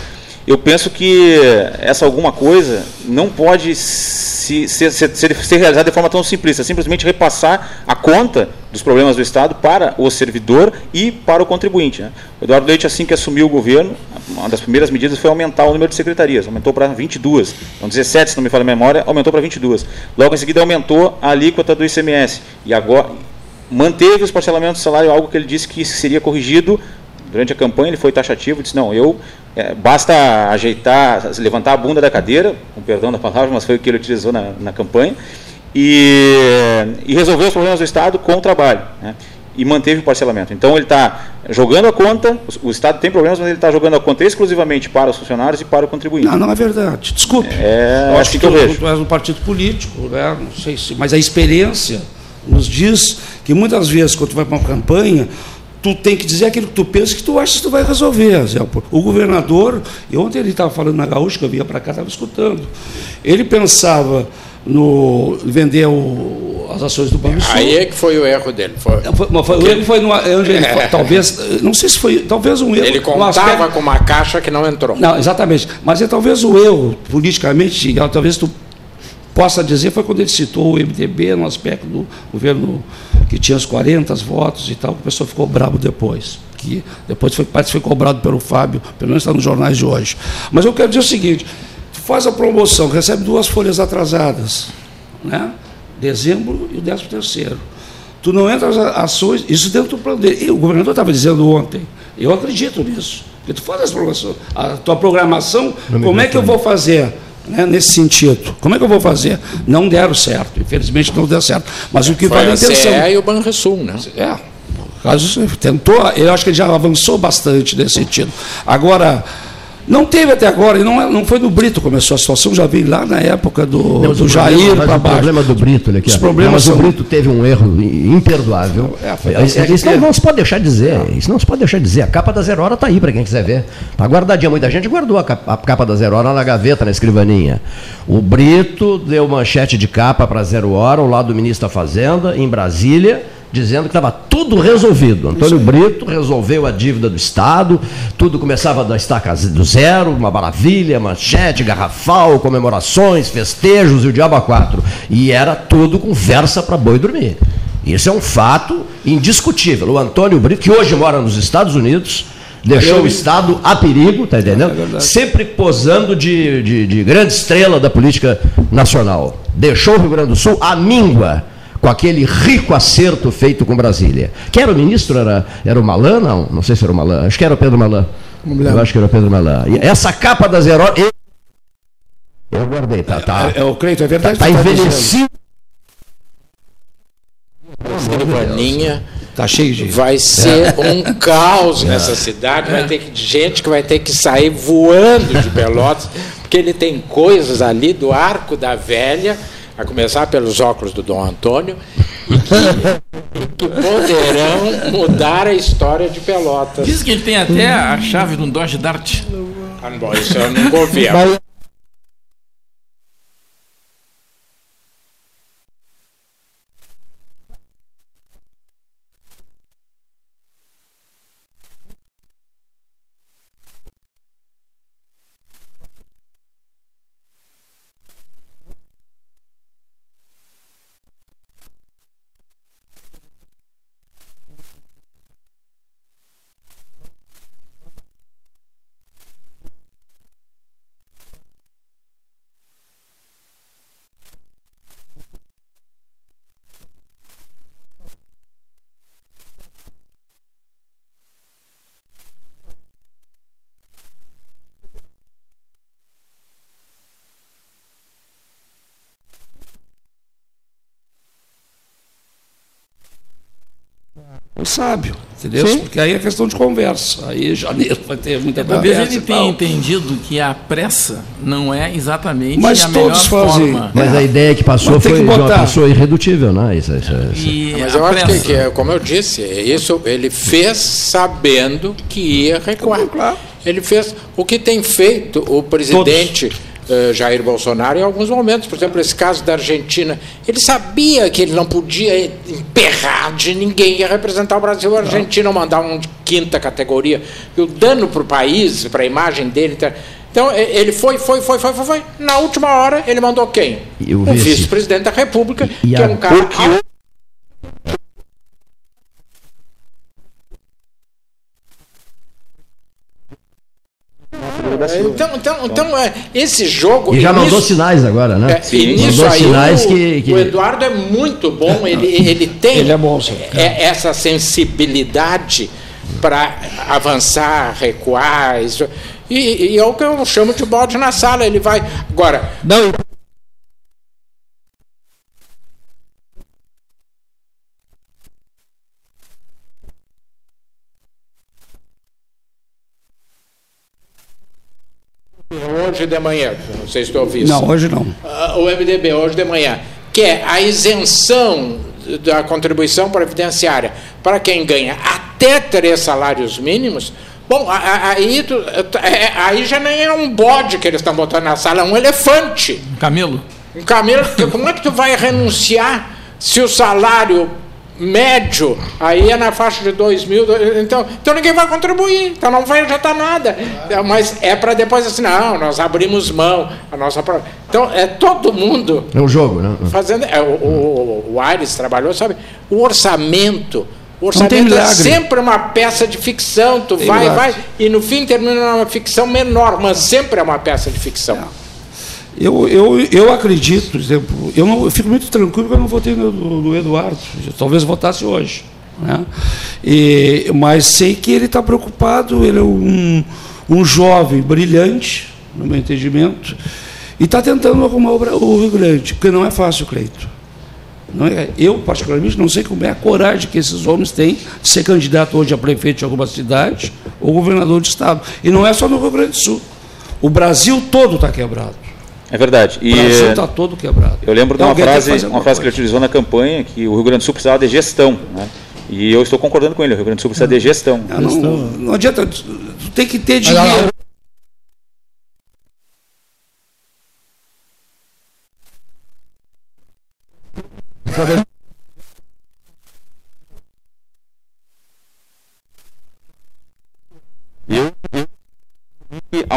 Eu penso que essa alguma coisa não pode se, ser, ser, ser, ser realizada de forma tão simplista, simplesmente repassar a conta dos problemas do Estado para o servidor e para o contribuinte. Né? O Eduardo Leite, assim que assumiu o governo, uma das primeiras medidas foi aumentar o número de secretarias, aumentou para 22, então 17, se não me falha a memória, aumentou para 22. Logo em seguida aumentou a alíquota do ICMS, e agora manteve os parcelamentos do salário, algo que ele disse que seria corrigido durante a campanha, ele foi taxativo, disse, não, eu, é, basta ajeitar, levantar a bunda da cadeira, com perdão da palavra, mas foi o que ele utilizou na, na campanha, e, e resolver os problemas do Estado com o trabalho, né? e manteve o parcelamento. Então ele está jogando a conta, o, o Estado tem problemas, mas ele está jogando a conta exclusivamente para os funcionários e para o contribuinte. Não, não é verdade. Desculpe. É, eu acho que, que eu tu, vejo. tu és um partido político, né? não sei se, mas a experiência nos diz que muitas vezes, quando tu vai para uma campanha, tu tem que dizer aquilo que tu pensa que tu acha que tu vai resolver. Zé. O governador, e ontem ele estava falando na Gaúcha, que eu vinha para cá, estava escutando, ele pensava no vender o- as ações do Banco Sul. Aí é que foi o erro dele. Foi- Foi- mas foi- o erro foi no, ele foi- talvez, não sei se foi, talvez um erro. Ele contava com uma caixa que não entrou. não, exatamente. Mas é talvez o erro, politicamente, talvez tu possa dizer, foi quando ele citou o MDB no aspecto do governo que tinha os 40 votos e tal, o pessoal ficou bravo depois. Que depois foi, parece que foi cobrado pelo Fábio, pelo menos está nos jornais de hoje. Mas eu quero dizer o seguinte: tu faz a promoção, recebe duas folhas atrasadas, né? dezembro e o décimo terceiro. Tu não entra as ações, isso dentro do plano dele. E o governador estava dizendo ontem, eu acredito nisso. Porque tu faz a tua programação, como é que eu vou fazer né, nesse sentido? Como é que eu vou fazer? Não deram certo, infelizmente não deu certo. Mas o que Foi vale a a intenção. CE e o Banrisul, né? É, caso, tentou, eu acho que ele já avançou bastante nesse sentido. Agora, não teve até agora, e não, é- não foi no Brito que começou a situação, já veio lá na época do, Não, do o Jair para o baixo. problema do Brito, olha aqui, Os problemas Não, mas são- o Brito teve um erro imperdoável. É, foi isso não, erro. não se pode deixar de dizer. Isso não se pode deixar de dizer. A capa da Zero Hora está aí para quem quiser ver. Está guardadinha. Muita gente guardou a capa, a capa da Zero Hora na gaveta, na escrivaninha. O Brito deu manchete de capa para Zero Hora, ao lado do ministro da Fazenda, em Brasília, dizendo que estava tudo resolvido. Antônio Brito resolveu a dívida do Estado, tudo começava da estaca do zero, uma maravilha, manchete, garrafal, comemorações, festejos e o diabo a quatro. E era tudo conversa para boi dormir. Isso é um fato indiscutível. O Antônio Brito, que hoje mora nos Estados Unidos, Deixou Eu- o Estado a perigo, tá entendendo? É. Sempre posando de, de, de grande estrela da política nacional. Deixou o Rio Grande do Sul à míngua com aquele rico acerto feito com Brasília. Quem era o ministro? Era, era o Malan? Não, não sei se era o Malan. Acho que era o Pedro Malan. Eu acho que era o Pedro Malan. E essa capa das heróis. Eu, eu guardei, tá, tá, É, o Cleito, é verdade. tá dizendo. envelhecido. Escrivaninha Tá cheio de. vai ser um caos nessa cidade, vai ter que- gente que vai ter que sair voando de Pelotas, porque ele tem coisas ali do Arco da Velha, a começar pelos óculos do Dom Antônio, e que, que poderão mudar a história de Pelotas. Diz que ele tem até a chave de um Dodge Dart. Ah, bom, isso eu não confio. O sábio, entendeu? Porque aí é questão de conversa. Aí janeiro vai ter muita Talvez conversa. ele e tenha entendido que a pressa não é exatamente Mas a melhor todos fazem. forma. Mas a ideia que passou Mas tem foi que de uma botar. pessoa irredutível, né? Isso, isso, isso. E Mas eu acho que, pressa. que é, como eu disse, isso ele fez sabendo que ia recuar. Claro. Ele fez o que tem feito o presidente eh, Jair Bolsonaro em alguns momentos. Por exemplo, esse caso da Argentina. Ele sabia que ele não podia emperrar de ninguém ia representar o Brasil. A Argentina mandar um de quinta categoria. E o dano para o país, para a imagem dele. tá- Então, e- ele foi, foi, foi, foi, foi, foi. Na última hora, ele mandou quem? E o vice? vice-presidente da República, E que é um cara. Então, então, então é, esse jogo. E já mandou nisso- sinais agora, né? é, e nisso mandou aí sinais o, que, que- o Eduardo é muito bom, ele, ele tem Ele é bom, sim. é- essa sensibilidade para avançar, recuar, isso. E, e é o que eu chamo de bode na sala. Ele vai. Agora, Não, hoje de manhã, não sei se tu ouviu isso. não, hoje não. Ah, o MDB hoje de manhã, que é a isenção da contribuição previdenciária para quem ganha até três salários mínimos. Bom, aí, tu- é- aí já nem é um bode que eles estão botando na sala, é um elefante. Camelo? Um camelo, como é que tu vai renunciar se o salário médio aí é na faixa de 2 mil? Então, então ninguém vai contribuir, então não vai adiantar nada. É, Mas é para depois assim, não, nós abrimos mão, a nossa. pro- Então, é todo mundo É um jogo, né? fazendo. é, o, o, o Aires trabalhou, sabe? O orçamento. O orçamento é sempre uma peça de ficção. Tu Tem vai, milagre. vai, e no fim termina numa ficção menor, mas sempre é uma peça de ficção. Eu, eu, eu acredito, por exemplo, eu, não, eu fico muito tranquilo que eu não votei no, no Eduardo. Talvez votasse hoje. Né? E, mas sei que ele está preocupado, ele é um, um jovem brilhante, no meu entendimento, e está tentando arrumar o Rio Grande, porque não é fácil, Cleito. Não é, eu, particularmente, não sei como é a coragem que esses homens têm de ser candidato hoje a prefeito de alguma cidade ou governador de estado. E não é só no Rio Grande do Sul. O Brasil todo está quebrado. É verdade. O E Brasil está todo quebrado. eu lembro de uma frase, uma frase que ele utilizou na campanha, que o Rio Grande do Sul precisava de gestão. Né? E eu estou concordando com ele, o Rio Grande do Sul precisa de gestão. Ah, Não, não adianta, tu tem que ter dinheiro.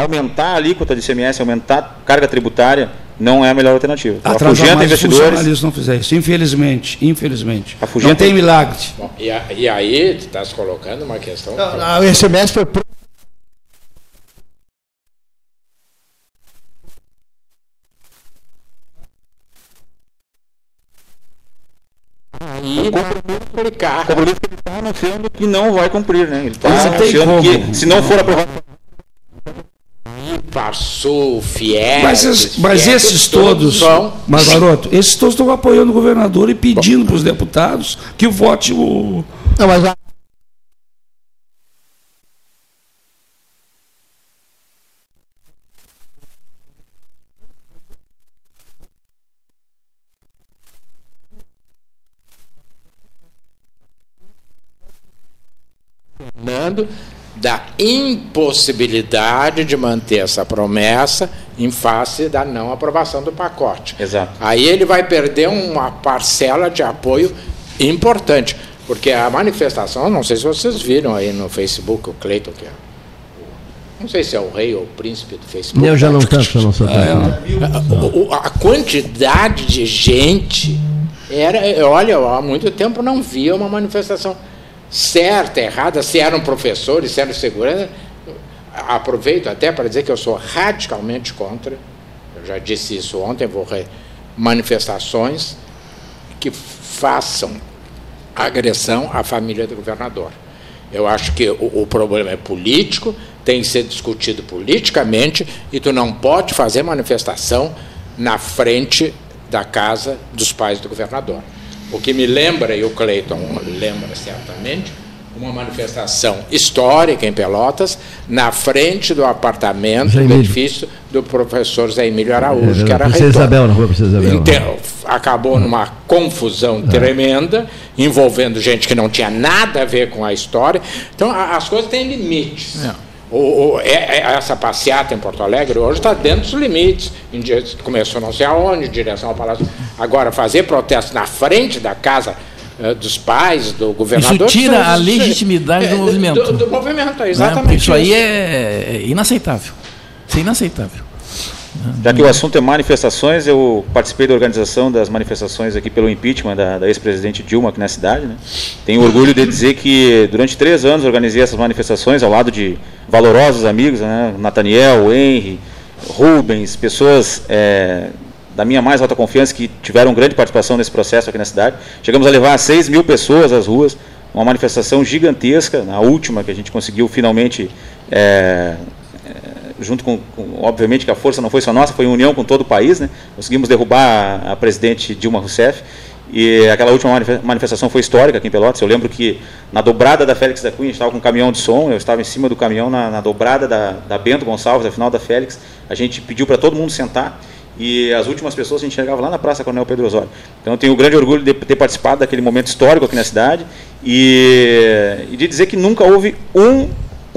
aumentar a alíquota de ICMS, aumentar a carga tributária, não é a melhor alternativa. Então, Atrasar mais investidores... funcionários não fizer isso, infelizmente, infelizmente. Afugenta... Não tem milagre. Bom, e, a, e, aí, tu estás colocando uma questão... Não, o ICMS foi... aí né? compromisso militar. o militar anunciando que não vai cumprir, né? Ele está anunciando que se não for aprovado Passou, Fiel. Mas, es- mas esses todos, são. mas garoto, esses todos estão apoiando o governador e pedindo para os deputados que vote o. Não, mas a- Fernando da impossibilidade de manter essa promessa em face da não aprovação do pacote. Exato. Aí ele vai perder uma parcela de apoio importante, porque a manifestação, não sei se vocês viram aí no Facebook, o Cleiton, que é, não sei se é o rei ou o príncipe do Facebook. eu já não tanto, eu não sou. O- o- a quantidade de gente era olha há muito tempo não via uma manifestação certa errada se eram professores se eram segurança aproveito até para dizer que eu sou radicalmente contra eu já disse isso ontem vou re, manifestações que façam agressão à família do governador. Eu acho que o, o problema é político, tem que ser discutido politicamente e tu não pode fazer manifestação na frente da casa dos pais do governador. O que me lembra, e o Cleiton lembra certamente, uma manifestação histórica em Pelotas, na frente do apartamento, do edifício do professor Zé Emílio É Araújo, que era reitor. Isabel, na rua Princesa Isabel. Então, acabou numa confusão tremenda, envolvendo gente que não tinha nada a ver com a história. Então, a- as coisas têm limites. O- o- é- é- essa passeata em Porto Alegre hoje está dentro dos limites. Começou não sei aonde, em direção ao Palácio. Agora, fazer protesto na frente da casa eh, dos pais, do governador. Isso tira a isso- legitimidade do é, movimento. Do, do movimento, é né? exatamente. Porque isso aí é é inaceitável. Isso é inaceitável. Já que o assunto é manifestações, eu participei da organização das manifestações aqui pelo impeachment da, da ex-presidente Dilma aqui na cidade. Né? Tenho orgulho de dizer que durante três anos organizei essas manifestações ao lado de valorosos amigos, né? Nathaniel, Henry, Rubens, pessoas é, da minha mais alta confiança que tiveram grande participação nesse processo aqui na cidade. Chegamos a levar 6 mil pessoas às ruas, uma manifestação gigantesca, a última que a gente conseguiu finalmente é, junto com, com- obviamente que a força não foi só nossa, foi em união com todo o país, né? Conseguimos derrubar a, a presidente Dilma Rousseff e aquela última manife- manifestação foi histórica aqui em Pelotas. Eu lembro que na dobrada da Félix da Cunha, a gente estava com um caminhão de som, eu estava em cima do caminhão na, na dobrada da, da Bento Gonçalves, a final da Félix. A gente pediu para todo mundo sentar e as últimas pessoas a gente chegava lá na Praça Coronel Pedro Osório. Então eu tenho o grande orgulho de ter participado daquele momento histórico aqui na cidade e, e de dizer que nunca houve um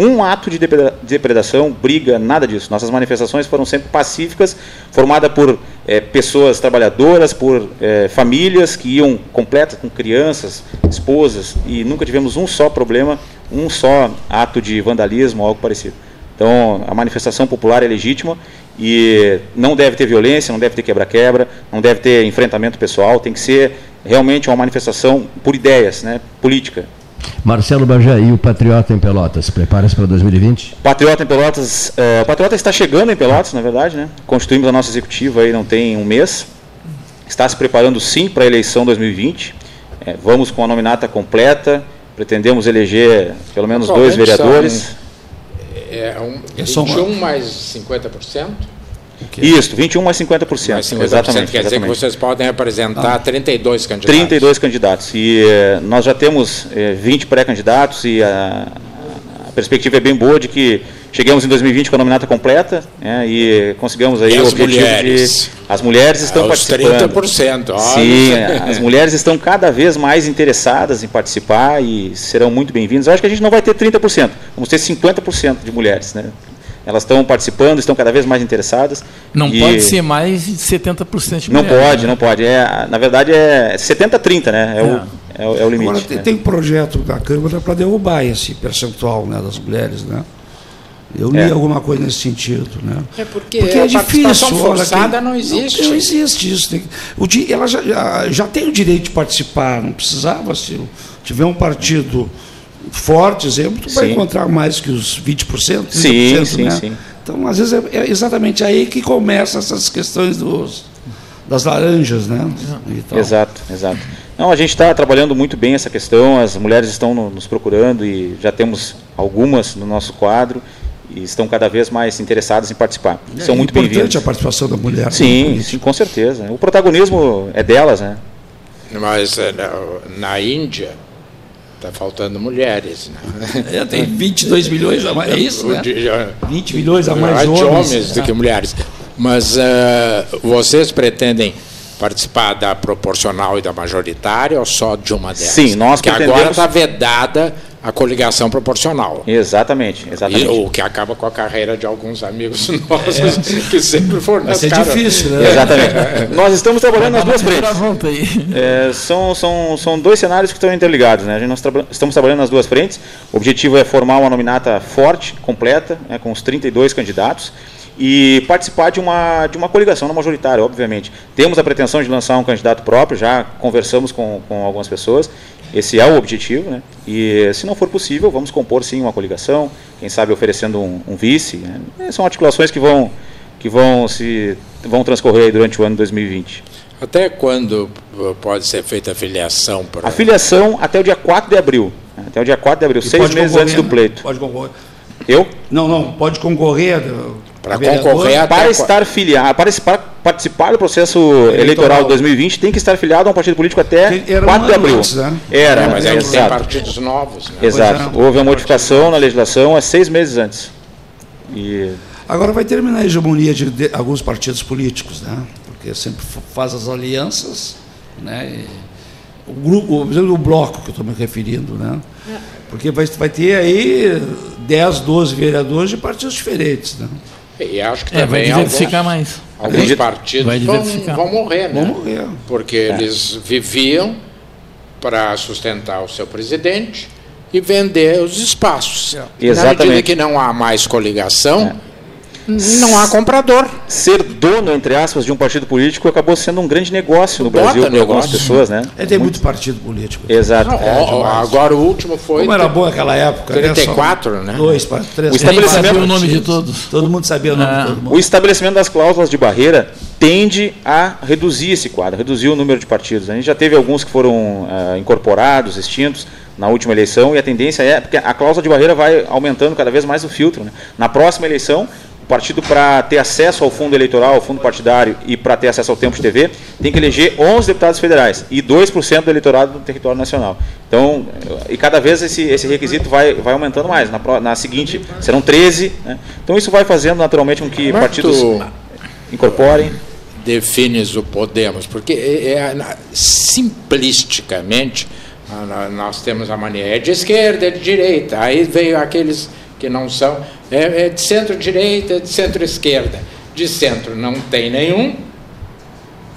um ato de depre- depredação, briga, nada disso. Nossas manifestações foram sempre pacíficas, formada por eh, pessoas trabalhadoras, por eh, famílias que iam completas com crianças, esposas, e nunca tivemos um só problema, um só ato de vandalismo ou algo parecido. Então, a manifestação popular é legítima e não deve ter violência, não deve ter quebra-quebra, não deve ter enfrentamento pessoal, tem que ser realmente uma manifestação por ideias, né, política. Marcelo Bajé e o Patriota em Pelotas, prepara-se para 2020? Patriota em Pelotas, é, o Patriota está chegando em Pelotas, na verdade, né? Constituímos a nossa executiva aí não tem um mês. Está se preparando sim para a eleição 2020. É, vamos com a nominata completa. Pretendemos eleger pelo menos dois Atualmente são- vereadores. É um, É só uma- 21 mais 50%? Isso, 21 mais 50%. Mais 50% exatamente. quer dizer que exatamente. vocês podem apresentar 32 candidatos. 32 candidatos. E eh, nós já temos eh, 20 pré-candidatos e a, a perspectiva é bem boa de que chegamos em 2020 com a nominata completa né, e conseguimos aí E o as objetivo mulheres? de... As mulheres estão Aos participando. 30%. Olha. Sim, as mulheres estão cada vez mais interessadas em participar e serão muito bem-vindas. Acho que a gente não vai ter 30%, vamos ter 50% de mulheres. Né? Elas estão participando, estão cada vez mais interessadas. Não e- pode ser mais de 70% de Não mulher, pode, né? não pode. É, na verdade é 70-30, né? É, O, é, o- é o limite. Agora, tem, né? tem um projeto da Câmara para derrubar esse percentual né, das mulheres, né? Eu li É. alguma coisa nesse sentido, né? É porque, Porque a é difícil. forçada quem- não existe. Não, não existe isso. Tem- o ela já, já, já tem o direito de participar, não precisava, se tiver um partido forte, exemplo, tu vai encontrar mais que os 20%, 30%, Sim, sim, né? sim. Então, às vezes, é, é exatamente aí que começam essas questões dos, das laranjas, né? E tal. Exato, exato. Não, a gente está trabalhando muito bem essa questão, as mulheres estão no, nos procurando e já temos algumas no nosso quadro e estão cada vez mais interessadas em participar. É São muito bem-vindas. importante a participação da mulher. na Sim, sim, com certeza. O protagonismo é delas, né? Mas eh, na Índia está faltando mulheres. Né? É, tem 22 milhões a mais, é isso, né? De- já- 20 milhões a mais mais de homens. homens do que mulheres. Mas eh, vocês pretendem participar da proporcional e da majoritária ou só de uma delas? Sim, nós que agora pretendemos- está vedada a coligação proporcional. Exatamente, E, exatamente. o que acaba com a carreira de alguns amigos nossos que sempre foram Vai ser caras. difícil, né? Exatamente. Nós estamos trabalhando nas duas frentes. É, são, são, são dois cenários que estão interligados. Né? A gente, nós traba- estamos trabalhando nas duas frentes. O objetivo é formar uma nominata forte, completa, né, com os 32 candidatos, e participar de uma, de uma coligação na majoritária, obviamente. Temos a pretensão de lançar um candidato próprio, já conversamos com, com algumas pessoas. Esse é o objetivo. Né? E, se não for possível, vamos compor sim uma coligação, quem sabe oferecendo um, um vice. Né? São articulações que vão, que vão, se, vão transcorrer aí durante o ano 2020. Até quando pode ser feita a filiação? Para... A filiação até o dia 4 de abril. né? Até o dia 4 de abril, E seis meses antes do né? pleito. Pode concorrer. Eu, Não, não, pode concorrer. Do- Pra a vereador. concorrer a- para estar filiado, para, para participar do processo eleitoral. Eleitoral. de 2020, tem que estar filiado a um partido político até era um 4 de abril. antes, né? Era, É, mas aí tem exato. partidos novos. Né? Exato. É. Houve a modificação na legislação há seis meses antes. E Agora vai terminar a hegemonia de, de alguns partidos políticos, né? Porque sempre faz as alianças, né? E o grupo, por exemplo, o bloco que eu estou me referindo, né? Porque vai, vai ter aí 10, 12 vereadores de partidos diferentes, né? E acho que É, vai também alguns, diversificar mais. alguns partidos vai vão, diversificar. vão morrer, né? Vão morrer. Porque eles viviam para sustentar o seu presidente e vender os espaços. Na medida Exatamente. que não há mais coligação, não há comprador. ser dono, entre aspas, de um partido político acabou sendo um grande negócio no Bota Brasil para algumas pessoas, né? É, tem muito partido político. Exato. Não, ó, agora o último foi. Como era bom aquela época, né? Só 34, né? Dois, pa- três, O estabelecimento- sabia o nome de todos. Todo mundo sabia o nome Ah. de todo O mundo. estabelecimento das cláusulas de barreira tende a reduzir esse quadro, reduzir o número de partidos. A gente já teve alguns que foram ah, incorporados, extintos na última eleição, e a tendência é, porque a cláusula de barreira vai aumentando cada vez mais o filtro. né? Na próxima eleição, o partido, para ter acesso ao fundo eleitoral, ao fundo partidário e para ter acesso ao tempo de TV, tem que eleger 11 deputados federais e 2% do eleitorado do território nacional. Então, e cada vez esse, esse requisito vai, vai aumentando mais. Na, na seguinte, serão 13. né? Então, isso vai fazendo naturalmente com que é que partidos tu incorporem. defines o Podemos? Porque é, é, na- simplisticamente a- na- nós temos a mania é de esquerda, é de direita. Aí veio aqueles que não são, é, é de centro-direita, é de centro-esquerda. De centro não tem nenhum.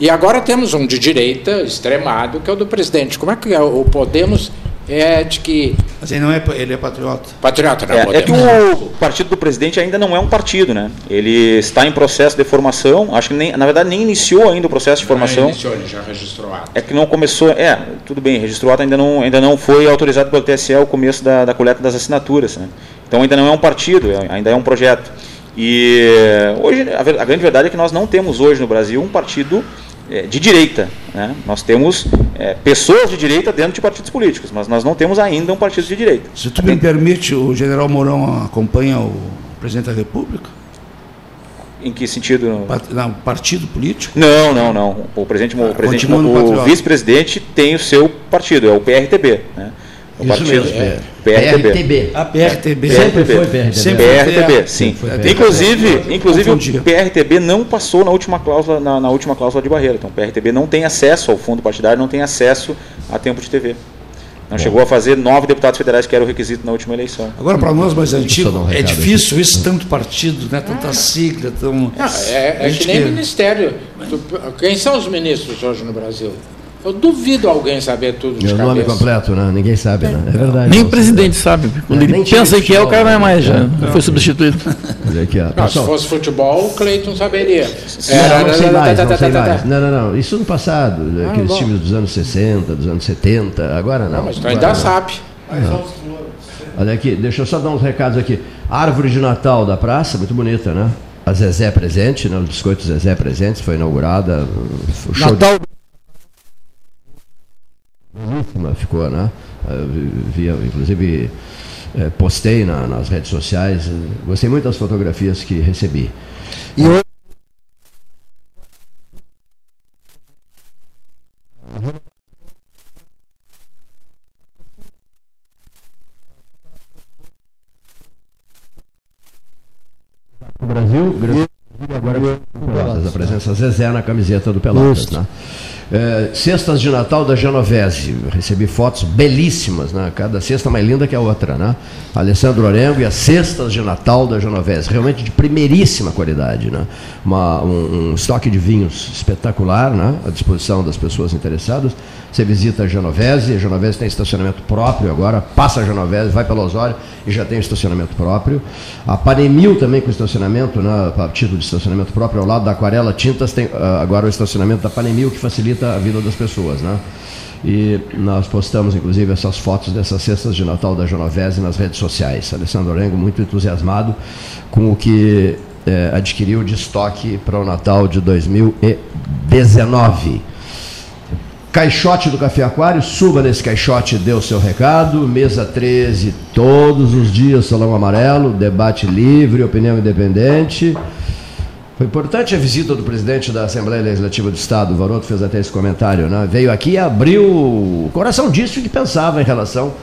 E agora temos um de direita extremado, que é o do presidente. Como é que é? o Podemos é de que. Mas ele não é, ele é patriota. Patriota, não É, é que o partido do presidente ainda não é um partido, né? Ele está em processo de formação, acho que nem, na verdade nem iniciou ainda o processo de formação. Ah, iniciou, ele já registrou ato. É que não começou, é, tudo bem, registrou ato, ainda não, ainda não foi autorizado pelo TSE o começo da, da coleta das assinaturas, né? Então ainda não é um partido, é- ainda é um projeto. E hoje a, grande verdade é que nós não temos hoje no Brasil um partido de direita, né? Nós temos eh, pessoas de direita dentro de partidos políticos, mas nós não temos ainda um partido de direita. Se tu me permite, o general Mourão acompanha o presidente da República? Em que sentido? Não, partido político? Não, não, não. O presidente, o, presidente, continua no o vice-presidente tem o seu partido, é o PRTB, né? O Isso partido mesmo, é, PRTB. PRTB. A PRTB. Sempre foi PRTB. Sempre PRTB, sim. Foi. Inclusive, inclusive o PRTB não passou na última cláusula na, na última cláusula de barreira. Então, o PRTB não tem acesso ao fundo partidário, não tem acesso a tempo de TV. Não chegou a fazer nove deputados federais, que era o requisito na última eleição. Agora, para nós mais antigos, um é difícil isso, tanto partido, né, tanta sigla, tão... Não, é, é A gente que nem que- ministério. Quem são os ministros hoje no Brasil? Eu duvido alguém saber tudo de Meu cabeça. nome completo, né? Ninguém sabe, né? É verdade. Nem não o presidente sabe. Quando É, ele pensa que é, o cara não é mais, já, né? já foi substituído. Olha aqui, ó. Não, se fosse futebol, o Cleiton saberia. Não, não sei mais, não sei mais. Não, não, não. Isso no passado, aqueles bom. times dos anos 60, dos anos 70, agora não. Mas tu Agora ainda não. sabe. Olha aqui, deixa eu só dar uns recados aqui. Árvore de Natal da praça, muito bonita, né? A Zezé presente, né? O biscoito Zezé presente, foi inaugurada. O Natal marcou, né? Eh, via, inclusive, eh, postei na, nas redes sociais. Gostei muito das fotografias que recebi. E hoje o Brasil, Brasil agora Pelotas, a presença Zezé na camiseta do Pelotas. Né? É, cestas de Natal da Genovese. Recebi fotos belíssimas, né? cada cesta mais linda que a outra. Né? Alessandro Orengo e as cestas de Natal da Genovese. Realmente de primeiríssima qualidade. Né? Uma, um, um estoque de vinhos espetacular né? à disposição das pessoas interessadas. Você visita a Genovese, a Genovese tem estacionamento próprio agora, passa a Genovese, vai pelo Osório e já tem estacionamento próprio. A Panemil também com estacionamento, né, a título de estacionamento próprio, ao lado da Aquarela Tintas tem uh, agora o estacionamento da Panemil que facilita a vida das pessoas. Né? E nós postamos, inclusive, essas fotos dessas cestas de Natal da Genovese nas redes sociais. Alessandro Orengo muito entusiasmado com o que eh, adquiriu de estoque para o Natal de 2019. Caixote do Café Aquário, suba nesse caixote dê o seu recado. Mesa 13, todos os dias, Salão Amarelo, debate livre, opinião independente. Foi importante a visita do presidente da Assembleia Legislativa do Estado, o Varoto fez até esse comentário, né? veio aqui e abriu o coração disso que pensava em relação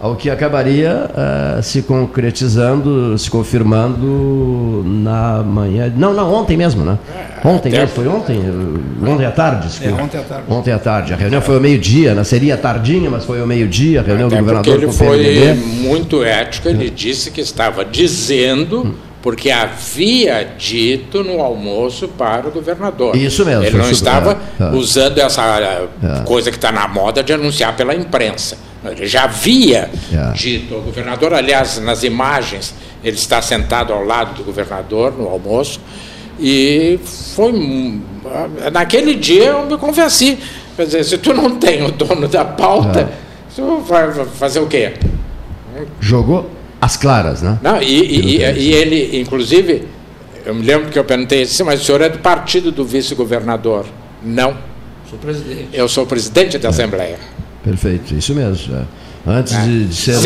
ao que acabaria uh, se concretizando, se confirmando na manhã. Não, não, ontem mesmo, né? É, ontem mesmo, foi ontem? Ontem à tarde, desculpa. É, ontem à tarde. Ontem à tarde. A reunião foi ao meio-dia, né? seria tardinha, mas foi ao meio-dia, a reunião Até do governador ele com o foi muito ético, ele disse que estava dizendo. Porque havia dito no almoço para o governador. Isso mesmo. Ele não estava é, é. usando essa é. coisa que está na moda de anunciar pela imprensa. Ele já havia é. dito ao governador, aliás, nas imagens, ele está sentado ao lado do governador no almoço, e foi. Naquele dia eu me confessei. Quer dizer, se tu não tem o dono da pauta, é. tu vai fazer o quê? Jogou as claras, né? Não, e, e, e, ele, inclusive, eu me lembro que eu perguntei assim, mas o senhor é do partido do vice-governador? Não. Sou presidente. Eu sou presidente da é. Assembleia. Perfeito, isso mesmo. É. Antes é. de, de ser.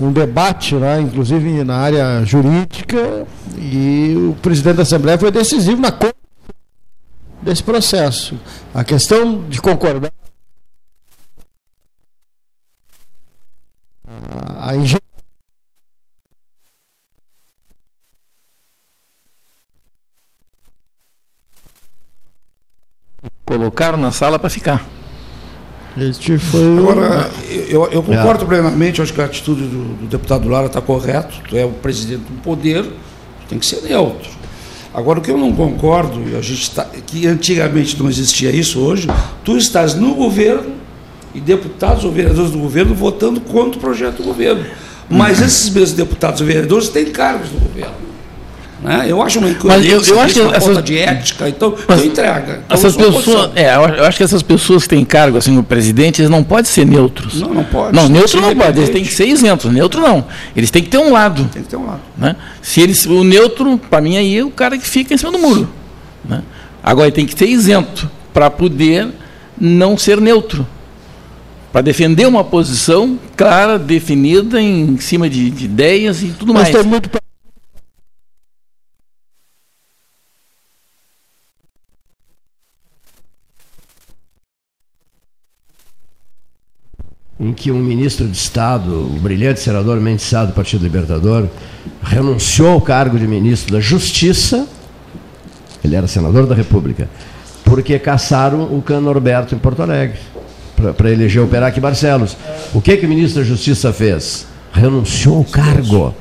Um debate, né, inclusive na área jurídica, e o presidente da Assembleia foi decisivo na desse processo. A questão de concordar. A engenharia. Colocaram na sala para ficar. Este foi. Agora, eu, eu concordo é. plenamente, acho que a atitude do, do deputado Lara está correta. Tu é o presidente do poder, tem que ser neutro. Agora, o que eu não concordo, a gente tá, que antigamente não existia isso, hoje, tu estás no governo e deputados ou vereadores do governo votando contra o projeto do governo. Mas esses mesmos deputados ou vereadores têm cargos no governo. Né? Eu acho uma incoerência, eu, eu acho que uma essas, falta de ética, então, então entrega. Então, essas pessoas, é, eu acho que essas pessoas que têm cargo, assim, o presidente, eles não podem ser neutros. Não, não pode. Não, neutro não pode, eles têm que ser isentos. Neutro não. Eles têm que ter um lado. Tem que ter um lado. Né? Se eles, o neutro, para mim, aí é o cara que fica em cima do muro. Né? Agora, ele tem que ser isento para poder não ser neutro. Para defender uma posição clara, definida, em cima de, de ideias e tudo Mas mais. Tem muito em que um ministro de Estado, o brilhante senador Mendes Sá, do Partido Libertador, renunciou ao cargo de ministro da Justiça, ele era senador da República, porque caçaram o Cano Norberto em Porto Alegre, para eleger o Perac Barcelos. O que, que o ministro da Justiça fez? Renunciou ao cargo.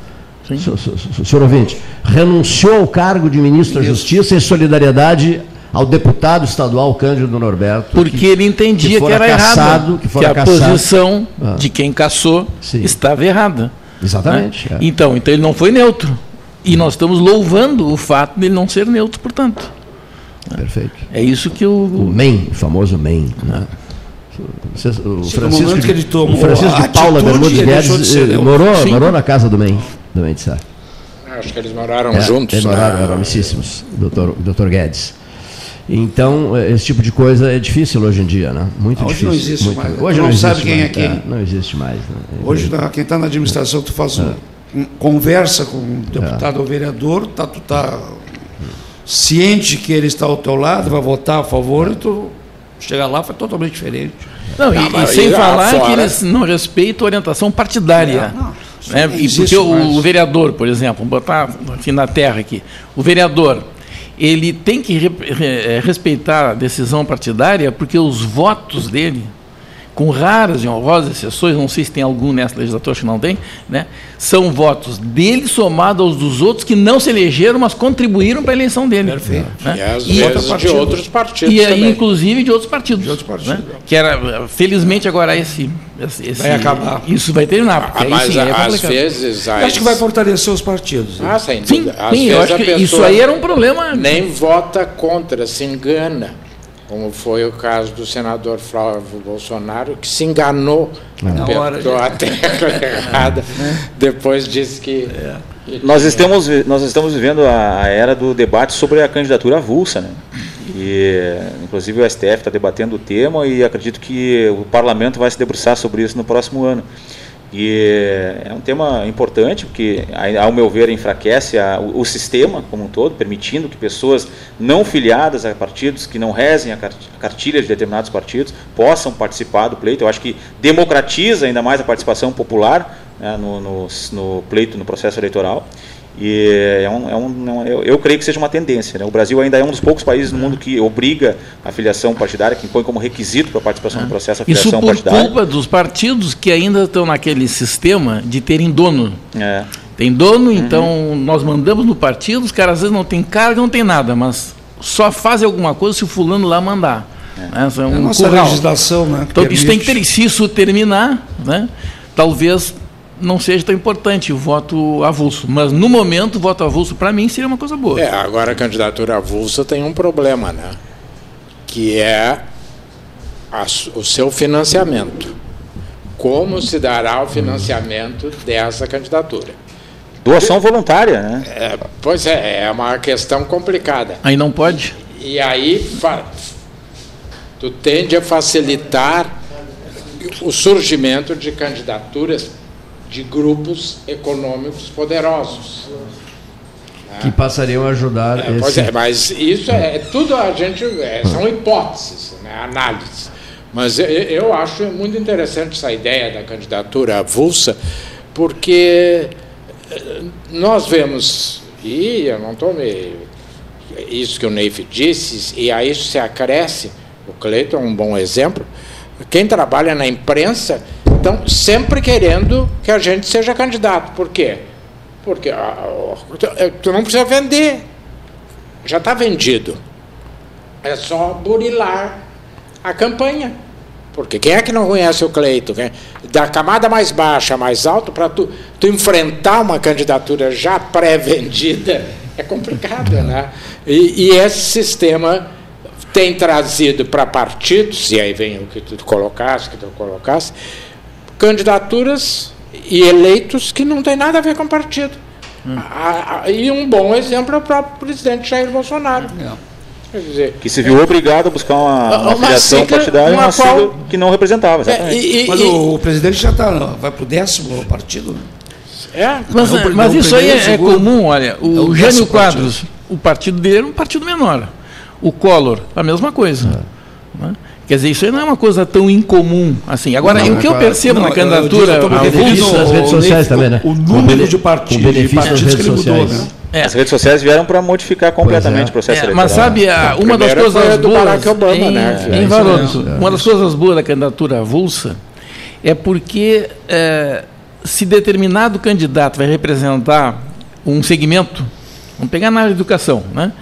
Senhor, ouvinte, renunciou ao cargo de ministro da Justiça em solidariedade ao deputado estadual Cândido Norberto. Porque ele entendia que, fora era caçado, errado, que que, a caçado. posição Ah. de quem caçou Sim. estava errada. Exatamente. né? é. Então, então ele não foi neutro. E nós estamos louvando o fato dele não ser neutro, portanto. Perfeito. É isso que O o. MEN, o famoso MEN. Né? O Francisco, que ele tomou o Francisco de Paula Bermudes ele de Guedes ser eh, morou, Sim. morou na casa do MEN, do MEN de Sá. Acho que eles moraram É, juntos. Eles né? moraram, eram amicíssimos, doutor, doutor Guedes. Então, eh, esse tipo de coisa é difícil hoje em dia, né? Muito Hoje difícil. não existe muito. mais, né? Hoje não, não sabe quem mais. é quem. não existe mais. Né? Hoje, tá- quem está na administração, tu faz um, um- conversa com um deputado ou vereador, tá, tu está ciente que ele está ao teu lado, vai votar a favor, e tu chega lá, foi totalmente diferente. Não, e- Não, e, sem lá falar que fora- eles não respeitam a orientação partidária. Não, né? não E existe porque o, mais. o vereador, por exemplo, vamos botar assim na terra aqui, o vereador, ele tem que re- re- eh, respeitar a decisão partidária porque os votos dele, com raras e honrosas exceções, não sei se tem algum nessa legislatura, acho que não tem, né? são votos dele somados aos dos outros que não se elegeram, mas contribuíram para a eleição dele. Perfeito. E às vezes de outros partidos E aí, também. inclusive de outros partidos. De outros partidos, né? é. Que era, felizmente, agora esse. esse Vai acabar. Isso vai terminar. Porque Ah, aí sim, é às complicado. vezes... Eu acho que vai fortalecer os partidos. né? Ah, sem Sim. Às sim eu acho a que isso aí era um problema. Nem vota contra, se engana. Como foi o caso do senador Flávio Bolsonaro, que se enganou, Na hora apertou a tecla errada, depois disse que. Nós estamos, nós estamos vivendo a, a era do debate sobre a candidatura avulsa, né? E, inclusive, o STF está debatendo o tema e acredito que o parlamento vai se debruçar sobre isso no próximo ano. E é um tema importante, porque, ao meu ver, enfraquece a- o, o sistema como um todo, permitindo que pessoas não filiadas a partidos, que não rezem a cartilha de determinados partidos, possam participar do pleito. Eu acho que democratiza ainda mais a participação popular né, no, no, no pleito, no processo eleitoral. E é um, é um, é um- eu, eu creio que seja uma tendência. Né? O Brasil ainda é um dos poucos países no mundo que obriga a filiação partidária, que impõe como requisito para a participação no processo a Isso filiação por partidária. culpa dos partidos que ainda estão naquele sistema de terem dono. É. Tem dono, então nós mandamos no partido, os caras às vezes não tem carga, não tem nada, mas só fazem alguma coisa se o fulano lá mandar. Né? Isso é É a um nossa curral. legislação, né? Então isso tem que ter, se isso terminar, né, talvez não seja tão importante o voto avulso. Mas no momento, o voto avulso, para mim, seria uma coisa boa. É, agora a candidatura avulsa tem um problema, né? Que é a o seu financiamento. Como se dará o financiamento dessa candidatura? Doação voluntária, né? É, pois é, é uma questão complicada. Aí não pode. E aí tu tende a facilitar o surgimento de candidaturas de grupos econômicos poderosos. Que passariam a ajudar É, pois esse... é, mas isso é tudo a gente é, são hipóteses, né, análises. Mas eu, eu acho muito interessante essa ideia da candidatura avulsa, porque eh, nós vemos e eu não estou me isso que o Neif disse e a isso se acresce o Cleiton é um bom exemplo. Quem trabalha na imprensa estão sempre querendo que a gente seja candidato. Por quê? Porque ah, tu- tu não precisa vender já está vendido. É só burilar a campanha. Porque quem é que não conhece o Cleito? Quem- Da camada mais baixa, mais alta, para tu, tu enfrentar uma candidatura já pré-vendida, é complicado, né? E, e esse sistema tem trazido para partidos, e aí vem o que tu colocaste, que tu colocaste, candidaturas e eleitos que não tem nada a ver com partido. A- a- e um bom exemplo é o próprio presidente Jair Bolsonaro. Quer dizer, Que se viu obrigado a buscar uma, uma, Uma filiação sigla, partidária, uma uma qual- que não representava. é, exatamente. e- e- Mas e- o, o presidente já tá, vai para o décimo partido. é, Mas, Não, mas não, isso aí é, é comum, olha. O, É o Jânio Quadros, o partido dele era um partido menor. O Collor, a mesma coisa. Né? Quer dizer, isso aí não é uma coisa tão incomum assim. Agora, Não, o que eu não, percebo não, na candidatura eu benefício das redes sociais também, né? O número de partidos, com benefício de das partidos que redes mudou, sociais. né? É. As redes sociais vieram para modificar completamente é. o processo É, eleitoral. mas sabe, a- uma das coisas boas Obama, em, né? em É, Varoto, isso é. uma das coisas boas da candidatura avulsa é porque é, se determinado candidato vai representar um segmento, vamos pegar na área de educação, né?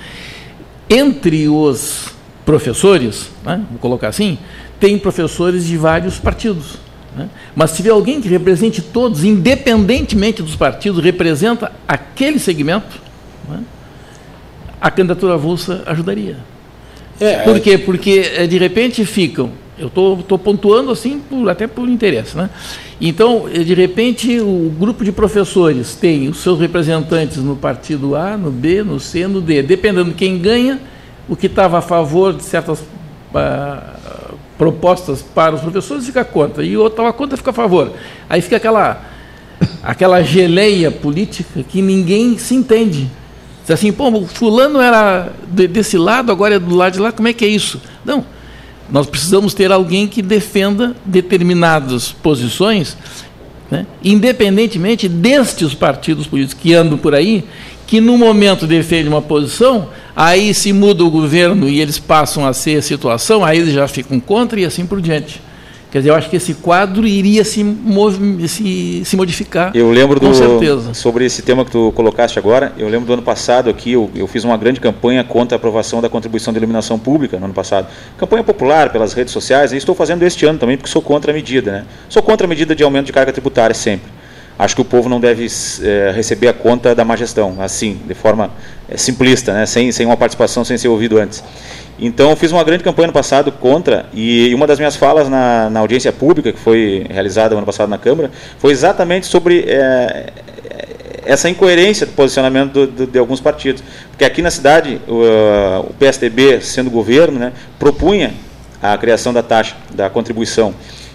Entre os professores, né, vou colocar assim, tem professores de vários partidos. Né? Mas se tiver alguém que represente todos, independentemente dos partidos, representa aquele segmento, né? a candidatura avulsa ajudaria. É, por quê? Porque eh, de repente ficam, eu estou pontuando assim por, até por interesse, né? Então, eh, de repente, o grupo de professores tem os seus representantes no partido A, no B, no C, no D. Dependendo de quem ganha, o que estava a favor de certas uh, propostas para os professores fica contra, e o outro estava contra fica a favor. Aí fica aquela, aquela geleia política que ninguém se entende. Diz assim, pô, fulano era desse lado, agora é do lado de lá, como é que é isso? Não. Nós precisamos ter alguém que defenda determinadas posições, né, independentemente destes partidos políticos que andam por aí, que no momento defendem uma posição, aí se muda o governo e eles passam a ser a situação, aí eles já ficam contra e assim por diante. Quer dizer, eu acho que esse quadro iria se, se, se modificar. Eu lembro do, sobre esse tema que tu colocaste agora. Eu lembro do ano passado aqui, eu, eu, fiz uma grande campanha contra a aprovação da contribuição de iluminação pública no ano passado. Campanha popular pelas redes sociais, e estou fazendo este ano também, porque sou contra a medida. Né? Sou contra a medida de aumento de carga tributária sempre. Acho que o povo não deve é, receber a conta da má gestão, assim, de forma é, simplista, né? sem, sem uma participação, sem ser ouvido antes. Então, fiz uma grande campanha no passado contra, e uma das minhas falas na, na audiência pública, que foi realizada no ano passado na Câmara, foi exatamente sobre é, essa incoerência do posicionamento do, do, de alguns partidos. Porque aqui na cidade, o, o PSDB, sendo governo, né, propunha a criação da taxa, da contribuição.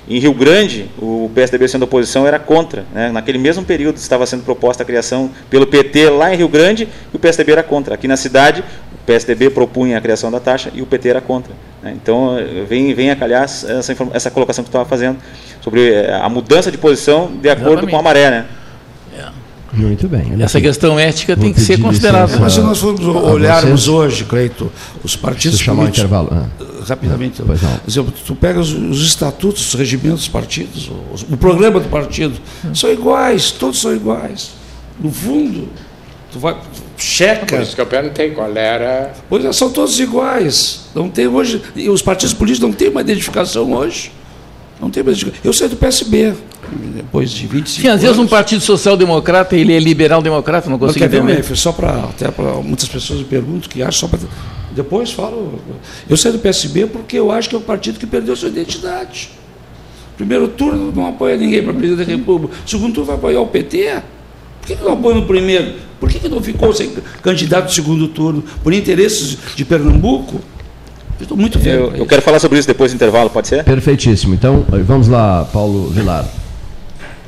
Em Rio Grande, o PSDB sendo oposição era contra. Né? Naquele mesmo período estava sendo proposta a criação pelo PT lá em Rio Grande e o PSDB era contra. Aqui na cidade, PSDB propunha a criação da taxa e o PT era contra. Né? Então, vem, vem a calhar essa, essa colocação que tu estava fazendo sobre eh, a mudança de posição de acordo Exatamente. com a maré. Né? É. Muito bem. Essa questão ética tem que ser considerada. Mas se nós formos olharmos hoje, Cleito, os partidos políticos... Um intervalo. Ah. Rapidamente. Pois não. Exemplo, tu pega os, os, estatutos, os regimentos dos partidos, o, o programa do partido, são iguais, todos são iguais. No fundo, tu vai, checa. Por isso que eu perguntei qual era. Pois é, são todos iguais. Não tem hoje. E os partidos políticos não têm uma identificação hoje. Não tem uma identificação. Eu saí do PSB, depois de 25 Sim, às vezes um partido social-democrata, ele é liberal-democrata, não consigo não, entender. Ver, só para até para muitas pessoas me perguntam que acham só para depois falo. Eu saí do PSB porque eu acho que é um partido que perdeu sua identidade. Primeiro turno não apoia ninguém para presidente da República. Segundo turno vai apoiar o PT. Por que não apoia no primeiro? Por que, que não ficou sem candidato no segundo turno? Por interesses de Pernambuco? Estou muito velho. Eu, eu quero falar sobre isso depois do intervalo, pode ser? Perfeitíssimo. Então, vamos lá, Paulo Vilar.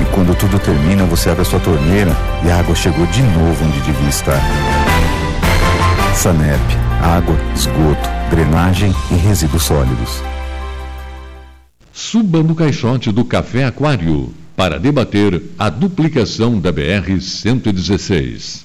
E quando tudo termina, você abre a sua torneira e a água chegou de novo onde devia estar. Sanep, água, esgoto, drenagem e resíduos sólidos. Suba no caixote do Café Aquário para debater a duplicação da BR-116.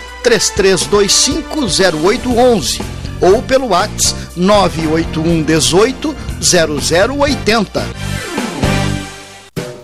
33250811 ou pelo WhatsApp 981 18 0080.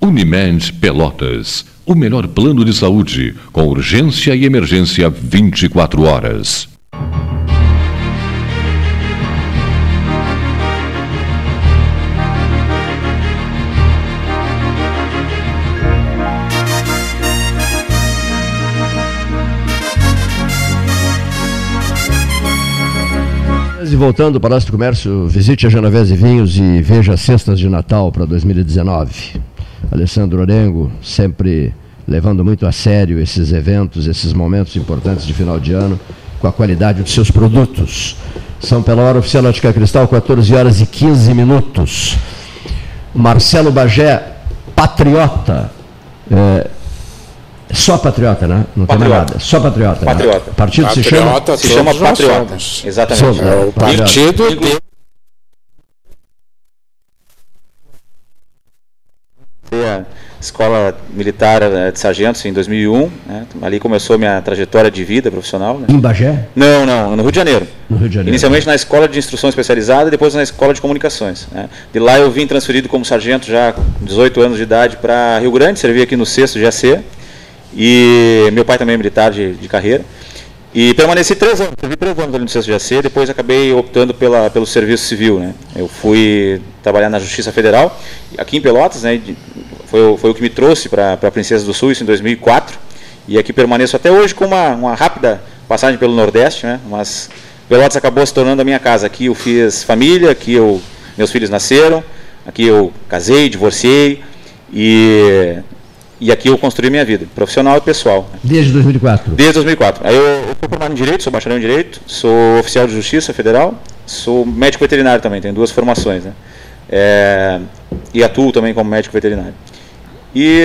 Unimed Pelotas. O melhor plano de saúde, com urgência e emergência 24 horas. E voltando para o Palácio do Comércio, visite a Genovese Vinhos e veja as cestas de Natal para 2019. Alessandro Orengo, sempre levando muito a sério esses eventos, esses momentos importantes de final de ano, com a qualidade dos seus produtos. São pela hora oficial Ótica Cristal, 14 horas e 15 minutos. Marcelo Bagé, patriota. É, só patriota, né? Não patriota. tem mais nada. Só patriota. Patriota. Né? Partido patriota, se chama, se chama Patriota. Exatamente. Somos, é, o partido a escola militar de sargentos em 2001. Né? Ali começou minha trajetória de vida profissional. Né? Em Bagé? Não, não, no Rio de Janeiro. No Rio de Janeiro. Inicialmente na escola de instrução especializada e depois na escola de comunicações. Né? De lá eu vim transferido como sargento já com 18 anos de idade para Rio Grande, servi aqui no 6 GAC. E meu pai também é militar de, de carreira. E permaneci três anos, servi três anos ali no 6 GAC, depois acabei optando pela, pelo serviço civil. Né? Eu fui trabalhar na Justiça Federal, aqui em Pelotas, né? foi, foi o que me trouxe para a Princesa do Sul, isso em 2004. E aqui permaneço até hoje com uma, uma rápida passagem pelo Nordeste, né? mas Pelotas acabou se tornando a minha casa. Aqui eu fiz família, aqui eu, meus filhos nasceram, aqui eu casei, divorciei e E aqui eu construí minha vida, profissional e pessoal. Desde 2004? Desde 2004. Aí eu, eu fui formado em Direito, sou bacharel em Direito, sou oficial de Justiça Federal, sou médico veterinário também, tenho duas formações, né? É, e atuo também como médico veterinário. E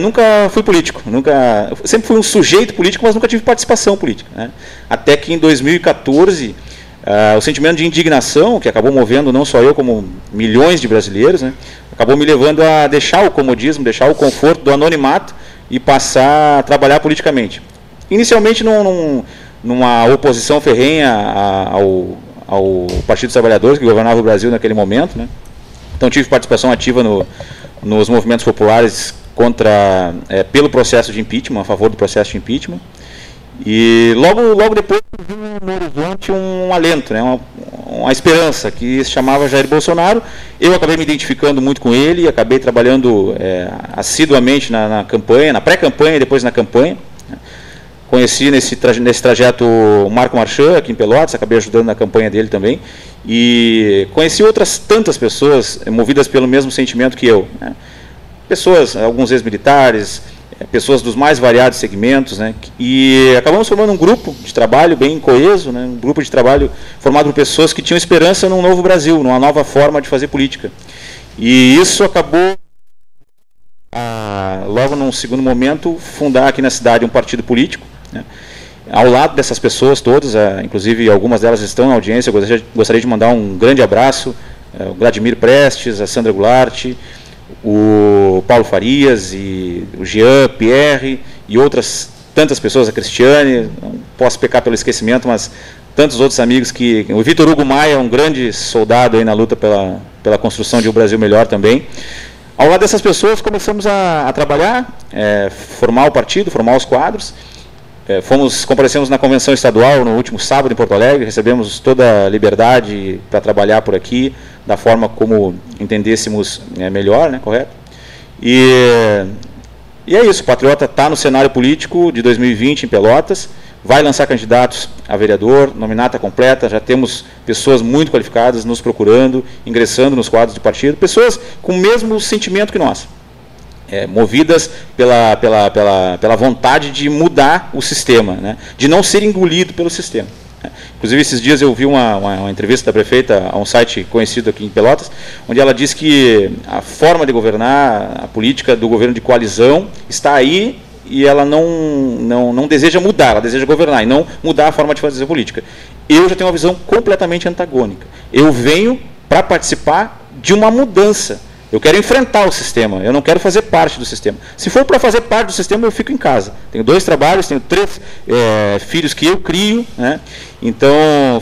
nunca fui político, nunca, sempre fui um sujeito político, mas nunca tive participação política. Né? Até que em 2014, uh, o sentimento de indignação, que acabou movendo não só eu, como milhões de brasileiros, né? acabou me levando a deixar o comodismo, deixar o conforto do anonimato e passar a trabalhar politicamente. Inicialmente num, num, numa oposição ferrenha ao, ao Partido dos Trabalhadores, que governava o Brasil naquele momento. Né? Então tive participação ativa no, nos movimentos populares contra, é, pelo processo de impeachment, a favor do processo de impeachment. E logo, logo depois vi no horizonte um alento, né, uma, uma esperança, que se chamava Jair Bolsonaro. Eu acabei me identificando muito com ele, acabei trabalhando é, assiduamente na, na campanha, na pré-campanha e depois na campanha. Conheci nesse, traje, nesse trajeto o Marco Marchand, aqui em Pelotas, acabei ajudando na campanha dele também. E conheci outras tantas pessoas eh, movidas pelo mesmo sentimento que eu. Né? Pessoas, alguns ex-militares, pessoas dos mais variados segmentos, né? E acabamos formando um grupo de trabalho bem coeso, né? Um grupo de trabalho formado por pessoas que tinham esperança num novo Brasil, numa nova forma de fazer política. E isso acabou a, logo num segundo momento fundar aqui na cidade um partido político né? Ao lado dessas pessoas todas, eh, inclusive algumas delas estão na audiência, eu gostaria de mandar um grande abraço eh, o Vladimir Prestes, a Sandra Goulart, o Paulo Farias, e o Jean, Pierre e outras tantas pessoas, a Cristiane, não posso pecar pelo esquecimento, mas tantos outros amigos que. O Vitor Hugo Maia é um grande soldado aí na luta pela, pela construção de um Brasil melhor também. Ao lado dessas pessoas, começamos a, a trabalhar, é, formar o partido, formar os quadros. É, fomos, comparecemos na convenção estadual no último sábado em Porto Alegre, recebemos toda a liberdade para trabalhar por aqui, da forma como entendêssemos é, melhor, né, correto? E, e é isso, o Patriota está no cenário político de 2020 em Pelotas, vai lançar candidatos a vereador, nominata completa, já temos pessoas muito qualificadas nos procurando, ingressando nos quadros de partido, pessoas com o mesmo sentimento que nós é, movidas pela, pela, pela, pela vontade de mudar o sistema, né? de não ser engolido pelo sistema. Inclusive, esses dias eu vi uma, uma, uma, entrevista da prefeita a um site conhecido aqui em Pelotas, onde ela disse que a forma de governar, a política do governo de coalizão, está aí e ela não, não, não deseja mudar, ela deseja governar e não mudar a forma de fazer política. Eu já tenho uma visão completamente antagônica. Eu venho para participar de uma mudança eu quero enfrentar o sistema, eu não quero fazer parte do sistema. Se for para fazer parte do sistema, eu fico em casa. Tenho dois trabalhos, tenho três é, filhos que eu crio, né? então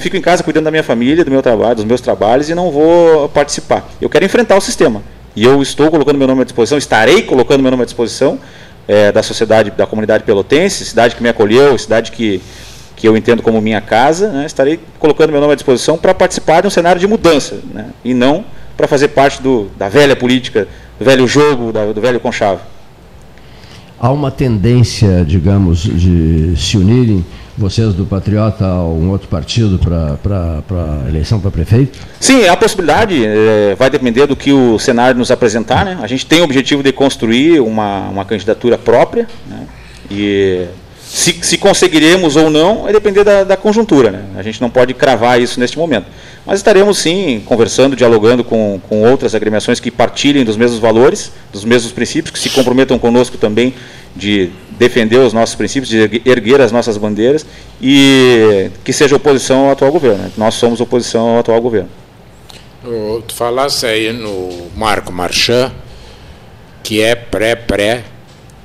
fico em casa cuidando da minha família, do meu trabalho, dos meus trabalhos e não vou participar. Eu quero enfrentar o sistema. E eu estou colocando meu nome à disposição, estarei colocando meu nome à disposição é, da sociedade, da comunidade pelotense, cidade que me acolheu, cidade que, que eu entendo como minha casa, né? estarei colocando meu nome à disposição para participar de um cenário de mudança né? e não para fazer parte do, da velha política, do velho jogo, da, do velho conchavo. Há uma tendência, digamos, de se unirem vocês do Patriota a um outro partido para a eleição para prefeito? Sim, a possibilidade é, vai depender do que o cenário nos apresentar. Né? A gente tem o objetivo de construir uma, uma candidatura própria né? e se, se conseguiremos ou não vai depender da, da conjuntura. Né? A gente não pode cravar isso neste momento. Mas estaremos sim conversando, dialogando com, com outras agremiações que partilhem dos mesmos valores, dos mesmos princípios, que se comprometam conosco também de defender os nossos princípios, de erguer as nossas bandeiras e que seja oposição ao atual governo. Né? Nós somos oposição ao atual governo. Tu falasse aí no Marco Marchand, que é pré-pré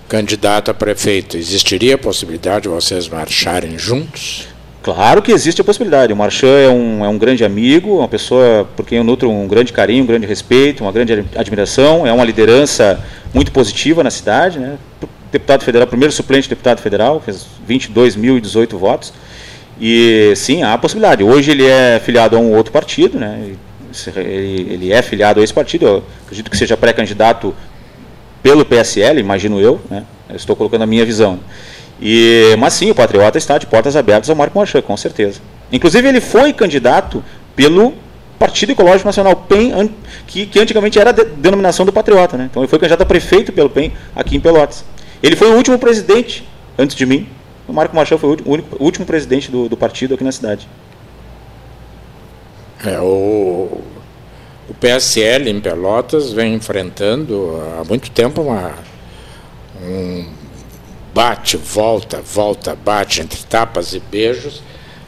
candidato a prefeito. Existiria a possibilidade de vocês marcharem juntos? Claro que existe a possibilidade. O Marchand é um, é um grande amigo, uma pessoa por quem eu nutro um grande carinho, um grande respeito, uma grande admiração. É uma liderança muito positiva na cidade. Né? Deputado federal, primeiro suplente deputado federal, fez 22.018 votos. E sim, há a possibilidade. Hoje ele é filiado a um outro partido, né? ele, ele é filiado a esse partido. Eu acredito que seja pré-candidato pelo PSL, imagino eu. Né? eu estou colocando a minha visão. E, mas sim, o Patriota está de portas abertas ao Marco Marchand, com certeza. Inclusive, ele foi candidato pelo Partido Ecológico Nacional, PEN, que, que antigamente era a de- denominação do Patriota. Né? Então ele foi candidato a prefeito pelo PEN aqui em Pelotas. Ele foi o último presidente, antes de mim. O Marco Machado foi o último, o único- o último presidente do, do partido aqui na cidade. É, o, o PSL em Pelotas vem enfrentando há muito tempo uma, um bate, volta, volta, bate entre tapas e beijos,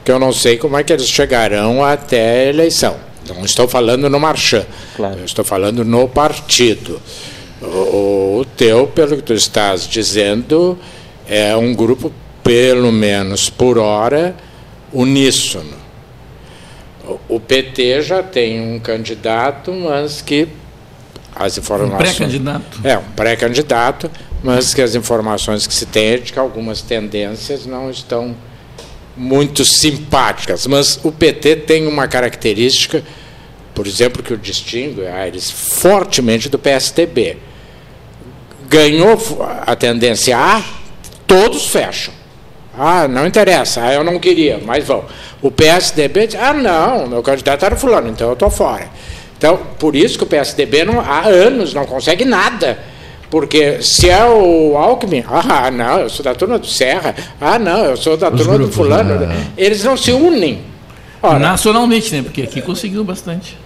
que eu não sei como é que eles chegarão até a eleição. Não estou falando no Marchand, eu estou falando no partido. O, o teu, pelo que tu estás dizendo, é um grupo, pelo menos por hora, uníssono. O- O PT já tem um candidato, mas que as informações. pré-candidato. É, um pré-candidato, mas que as informações que se tem é de que algumas tendências não estão muito simpáticas. Mas o PT tem uma característica, por exemplo, que o distingue, Aires, fortemente do PSDB. Ganhou a tendência A, todos fecham. Ah, não interessa, ah, eu não queria, mas vão. O PSDB diz, ah, não, meu candidato era fulano, então eu estou fora. Então, por isso que o PSDB não, há anos não consegue nada. Porque se é o Alckmin, ah, não, eu sou da turma do Serra, ah, não, eu sou da Os turma grupos, do fulano. né? Eles não se unem. Ora, Nacionalmente, né? Porque aqui conseguiu bastante.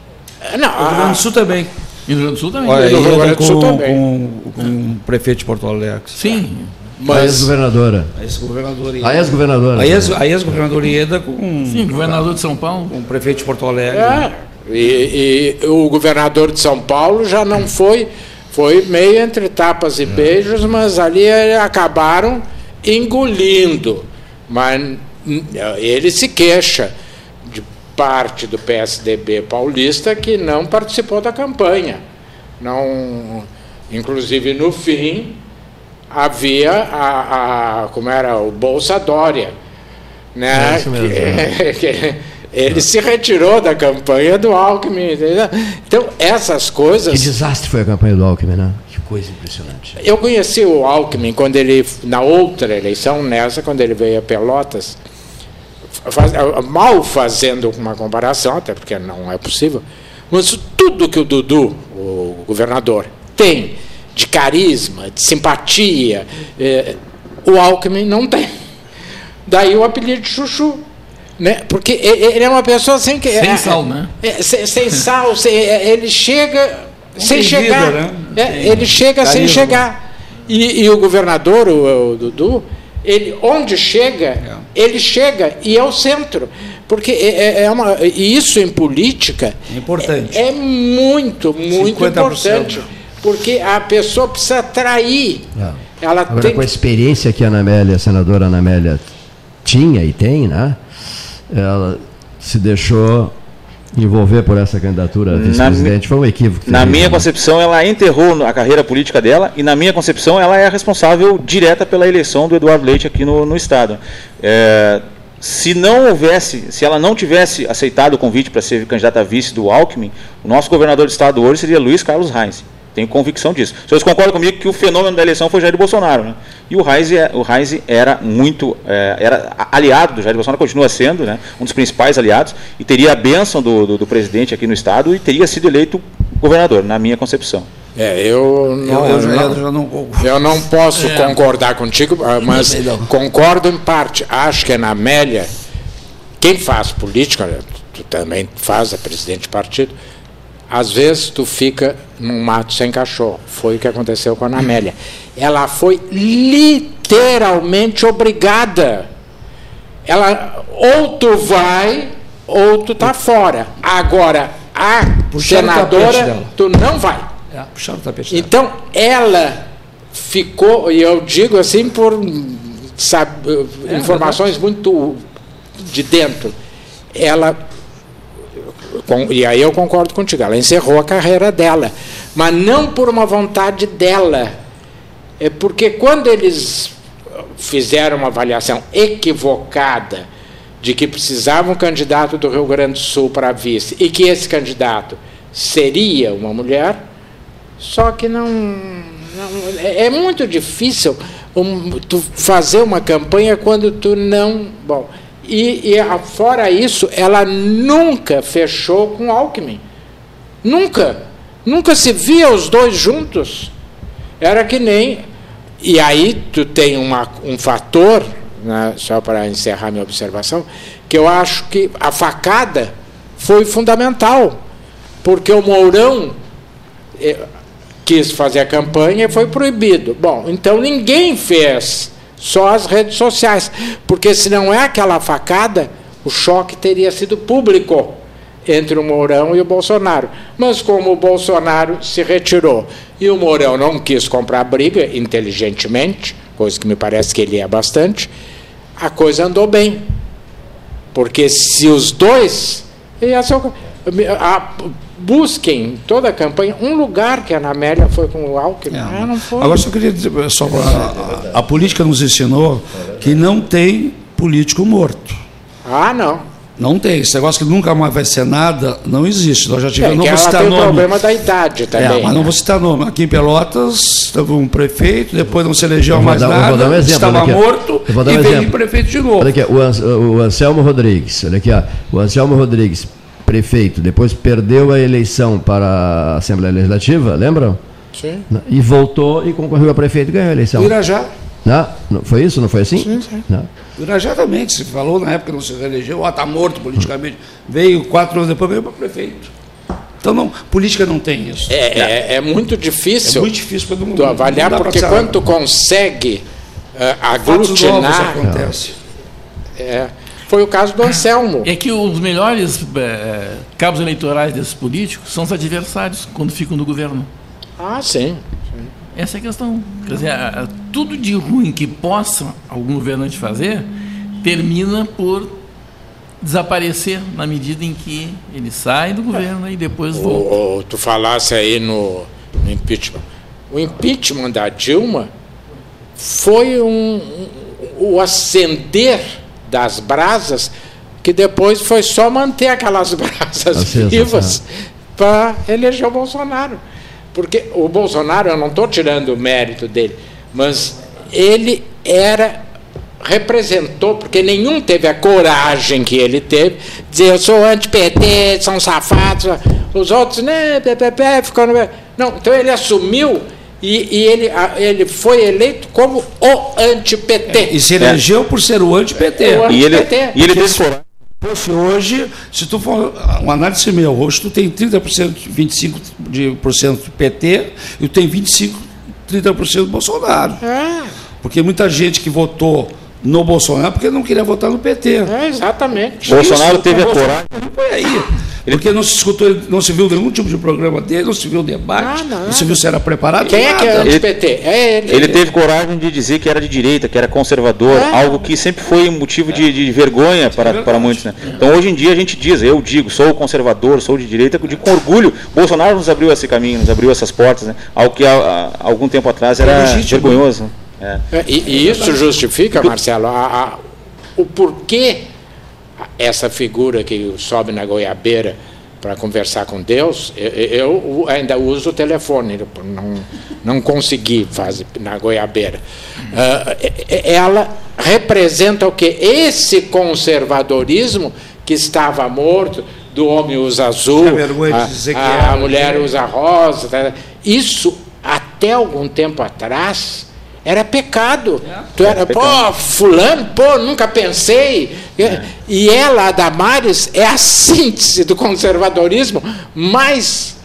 Não, O Rio Grande do Sul também. E no Rio Grande do Sul também. Olha, E no Rio Grande do Sul com, também. com, com o prefeito de Porto Alegre. Sim. A ex-governadora. A ex-governadora. A ex-governadora. A ex- a ex-governadora Ieda com. Sim, governador de São Paulo. Com o prefeito de Porto Alegre. É, e, e o governador de São Paulo já não foi, foi meio entre tapas e beijos, mas ali eh, acabaram engolindo. Mas hum, ele se queixa de parte do PSDB paulista que não participou da campanha. Não, inclusive no fim havia a, a como era o Bolsa Dória, né? É isso mesmo, Que- que ele se retirou da campanha do Alckmin. entendeu? Então essas coisas. Que desastre foi a campanha do Alckmin, né? Que coisa impressionante. Eu conheci o Alckmin quando ele, na outra eleição, nessa, quando ele veio a Pelotas, faz- mal fazendo uma comparação, até porque não é possível, mas tudo que o Dudu, o governador, tem de carisma, de simpatia, eh, o Alckmin não tem. Daí o apelido de Chuchu. Né? Porque ele é uma pessoa assim que. Sem é- sal, né? é, sem, sem sal, sem- é, ele chega sem chegar. vida, né? É, ele chega sem carisma. chegar. E, e o governador, o, o Dudu, ele onde chega, ele chega e é o centro. Porque é, é- é uma, e isso em política É importante. é muito, muito 50%. importante. Porque a pessoa precisa atrair. Ela Agora, tem com a experiência que a Anamélia, a senadora Anamélia, tinha e tem, né? Ela se deixou envolver por essa candidatura a vice-presidente. Foi um equívoco. Na minha né? concepção, ela enterrou a carreira política dela e, na minha concepção, ela é a responsável direta pela eleição do Eduardo Leite aqui no, no Estado. É, se não houvesse, se ela não tivesse aceitado o convite para ser candidata a vice do Alckmin, o nosso governador de Estado hoje seria Luiz Carlos Reis. Tenho convicção disso. Vocês concordam comigo que o fenômeno da eleição foi Jair Bolsonaro, né? E o Reis, é- o Reis era muito, é, era aliado do Jair Bolsonaro, continua sendo, né? Um dos principais aliados e teria a bênção do, do, do presidente aqui no estado e teria sido eleito governador, na minha concepção. É, eu não, eu eu já não- eu não posso É. concordar contigo, ah, mas não. concordo em parte. Acho que na Amélia, quem faz política, tu também faz, é presidente de partido, às vezes tu fica num mato sem cachorro. Foi o que aconteceu com a Ana Amélia. Ela foi literalmente obrigada. Ela ou tu vai ou tu tá fora. Agora, a Puxaram senadora, tu não vai. É, puxaram o tapete dela. Então, ela ficou, e eu digo assim por sabe, É, informações muito de dentro, ela, com- e aí eu concordo contigo, ela encerrou a carreira dela, mas não por uma vontade dela, é porque quando eles fizeram uma avaliação equivocada de que precisava um candidato do Rio Grande do Sul para vice e que esse candidato seria uma mulher, só que não, não- é, é muito difícil um, fazer uma campanha quando tu não, bom, E, e fora isso, ela nunca fechou com Alckmin. Nunca. Nunca se via os dois juntos. Era que nem. E aí tu tem uma, um fator, né, só para encerrar minha observação, que eu acho que a facada foi fundamental. Porque o Mourão eh, quis fazer a campanha e foi proibido. Bom, então ninguém fez, só as redes sociais. Porque se não é aquela facada, o choque teria sido público entre o Mourão e o Bolsonaro. Mas como o Bolsonaro se retirou e o Mourão não quis comprar briga inteligentemente, coisa que me parece que ele é bastante, a coisa andou bem. Porque se os dois. Busquem toda a campanha um lugar que a Ana Amélia foi com o Alckmin. Ah, não foi. Agora só queria dizer, só pra- a, a política nos ensinou que não tem político morto. Ah, não. Não tem. Esse negócio que nunca mais vai ser nada, não existe. Nós já É, tivemos. que não vou citar tem o nome. problema da idade também. É, mas não né? vou citar nome. Aqui em Pelotas, teve um prefeito, depois não se elegeu mais dar- nada, vou dar um exemplo, estava aqui, morto Eu vou dar e um veio prefeito de novo. Olha aqui, o, Ans- o Anselmo Rodrigues, olha aqui, ó, o Anselmo Rodrigues, prefeito, depois perdeu a eleição para a Assembleia Legislativa, lembram? Sim. E voltou e concorreu a prefeito e ganhou a eleição. Irajá. Não, foi isso? Não foi assim? Sim, sim. Não. Irajá também, que se falou na época, não se reelegeu, ó, está morto politicamente. Veio quatro anos depois, veio para prefeito. Então, não, política não tem isso. É, é, é muito difícil. É muito difícil para tu avaliar, não dá pra porque quando tu consegue Fatos novos aglutinar. acontecem. É, foi o caso do Anselmo. É que os melhores eh, cabos eleitorais desses políticos são os adversários quando ficam no governo. Ah, sim. Essa é a questão. Quer dizer, a- a- tudo de ruim que possa algum governante fazer termina por desaparecer na medida em que ele sai do governo e depois volta. O, o- tu falasse aí no, no impeachment. O impeachment da Dilma foi um, um- o acender das brasas que depois foi só manter aquelas brasas Acesas, vivas para eleger o Bolsonaro. Porque o Bolsonaro, eu não estou tirando o mérito dele, mas ele era representou, porque nenhum teve a coragem que ele teve, dizer eu sou anti-PT, são safados, os outros, né, ficou no... Não, então ele assumiu e, e ele, ele foi eleito como o anti-PT. E se elegeu por ser o anti-PT. O E ele- e ele. Fosse hoje, se tu for uma análise meu, hoje tu tem 30%, 25% de por cento PT e tu tem 25%, 30% Bolsonaro. É. Porque muita gente que votou no Bolsonaro porque não queria votar no PT. É, exatamente. Bolsonaro Isso, teve o a Bolsonaro Não foi aí. Porque não se escutou, não se viu nenhum tipo de programa dele, não se viu debate, não, se viu se era preparado. Quem é que é nada. anti-PT? É ele. Ele teve coragem de dizer que era de direita, que era conservador, É. algo que sempre foi um motivo de, de vergonha para, para muitos. Né? Então hoje em dia a gente diz, eu digo, sou conservador, sou de direita, de com orgulho. Bolsonaro nos abriu esse caminho, nos abriu essas portas, né? algo que há, há algum tempo atrás era É vergonhoso. É. E, e isso justifica, Marcelo, a- a- o porquê essa figura que sobe na goiabeira para conversar com Deus, eu, eu ainda uso o telefone, não, não consegui fazer na goiabeira. E- ela representa o que? Esse conservadorismo que estava morto, do homem usa azul, a, a- a mulher usa rosa. tá? Isso, até algum tempo atrás, era pecado. Tu era, pô, fulano, pô, nunca pensei. E ela, a Damares, é a síntese do conservadorismo mais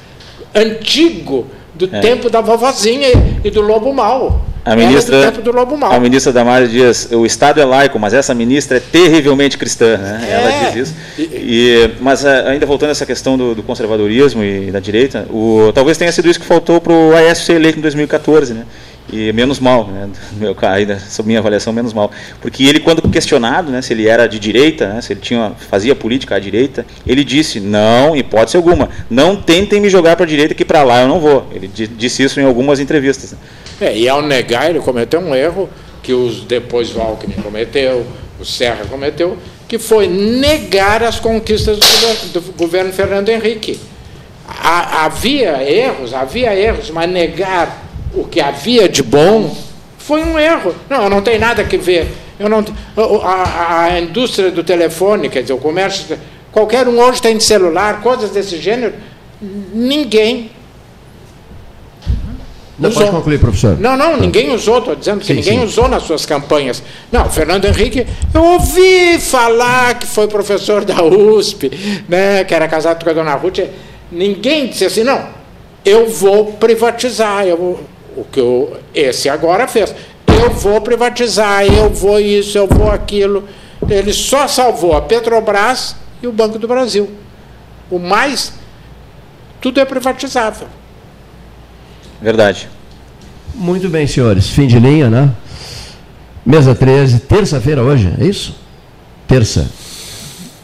antigo do É. tempo da vovozinha e do lobo mau. A é ministra, do tempo do lobo mau. a ministra Damares diz, o Estado é laico, mas essa ministra é terrivelmente cristã. Né? É. Ela diz isso. E, mas eh, ainda voltando a essa questão do, do conservadorismo e da direita, o, talvez tenha sido isso que faltou para o Aécio ser eleito em 2014. Né? E menos mal, né? meu, ainda, sob minha avaliação, menos mal. Porque ele, quando questionado né, se ele era de direita, né, se ele tinha, fazia política à direita, ele disse, não, hipótese alguma, não tentem me jogar para a direita que para lá eu não vou. Ele di- disse isso em algumas entrevistas. né? É, e ao negar, ele cometeu um erro que os, depois Alckmin cometeu, o Serra cometeu, que foi negar as conquistas do, governo- do governo Fernando Henrique. Ha- havia erros, havia erros, mas negar o que havia de bom foi um erro. Não, não tem nada que ver. Eu não, a, a indústria do telefone, quer dizer, o comércio, qualquer um hoje tem celular, coisas desse gênero, ninguém Não, usou. pode concluir, professor. Não, não, ninguém usou, estou dizendo que Sim, ninguém sim. usou nas suas campanhas. Não, Fernando Henrique, eu ouvi falar que foi professor da USP, né, que era casado com a dona Ruth. Ninguém disse assim, não, eu vou privatizar. Eu vou, o que eu, esse agora fez. Eu vou privatizar, eu vou isso, eu vou aquilo. Ele só salvou a Petrobras e o Banco do Brasil. O mais, tudo é privatizável. Verdade. Muito bem, senhores. Fim de linha, né? Mesa 13, terça-feira hoje, é isso? Terça.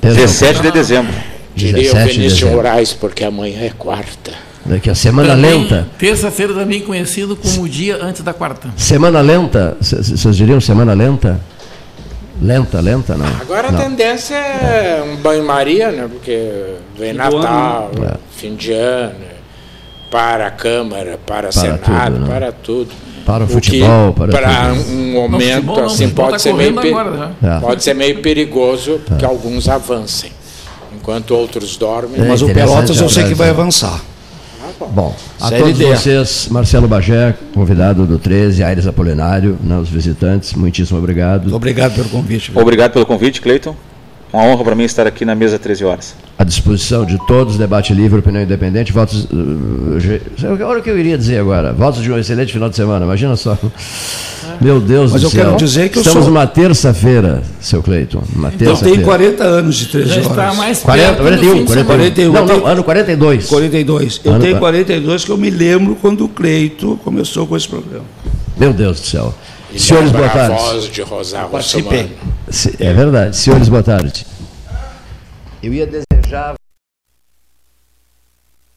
Terça. 17 de dezembro. Diria o 17 de Vinícius dezembro. Moraes, porque amanhã é quarta. Daqui a semana Também, lenta. Terça-feira também conhecido como o dia antes da quarta. Semana lenta, vocês diriam semana lenta? Lenta, lenta, não. Agora não. a tendência é um banho-maria, né? Porque vem do Natal, ano, né? fim de ano, para a Câmara, para, Para Senado, tudo, né? para tudo. Para o que, futebol, para para tudo. um Não, momento futebol não, assim pode tá ser meio agora, já. É. pode ser meio perigoso que alguns avancem, enquanto outros dormem. É Mas o Pelotas eu sei que vai né? avançar. Bom, a Série todos D. vocês, Marcelo Bagé, convidado do 13, Aires Apolinário, né, os visitantes, muitíssimo obrigado. Obrigado pelo convite. Obrigado pelo convite, Cleiton. Uma honra para mim estar aqui na mesa 13 horas. À disposição de todos, debate livre, opinião independente, votos. uh, Olha o que eu iria dizer agora. Votos de um excelente final de semana, imagina só. Meu Deus Mas do eu céu. quero dizer que eu Estamos sou- numa terça-feira, seu Cleiton. Uma Eu terça-feira. tenho 40 anos de 13 Já horas. está mais 40, perto do 41, fim de 41. semana. 41. Não, Eu não, tenho- ano 42. 42. Eu Ano tenho qua- 42 que eu me lembro quando o Cleito começou com esse programa. Meu Deus do céu. E Senhores, boa lembra a tarde. voz de Rosário Participei. Russomano. Se- É verdade. Senhores, boa tarde. Eu ia desejar.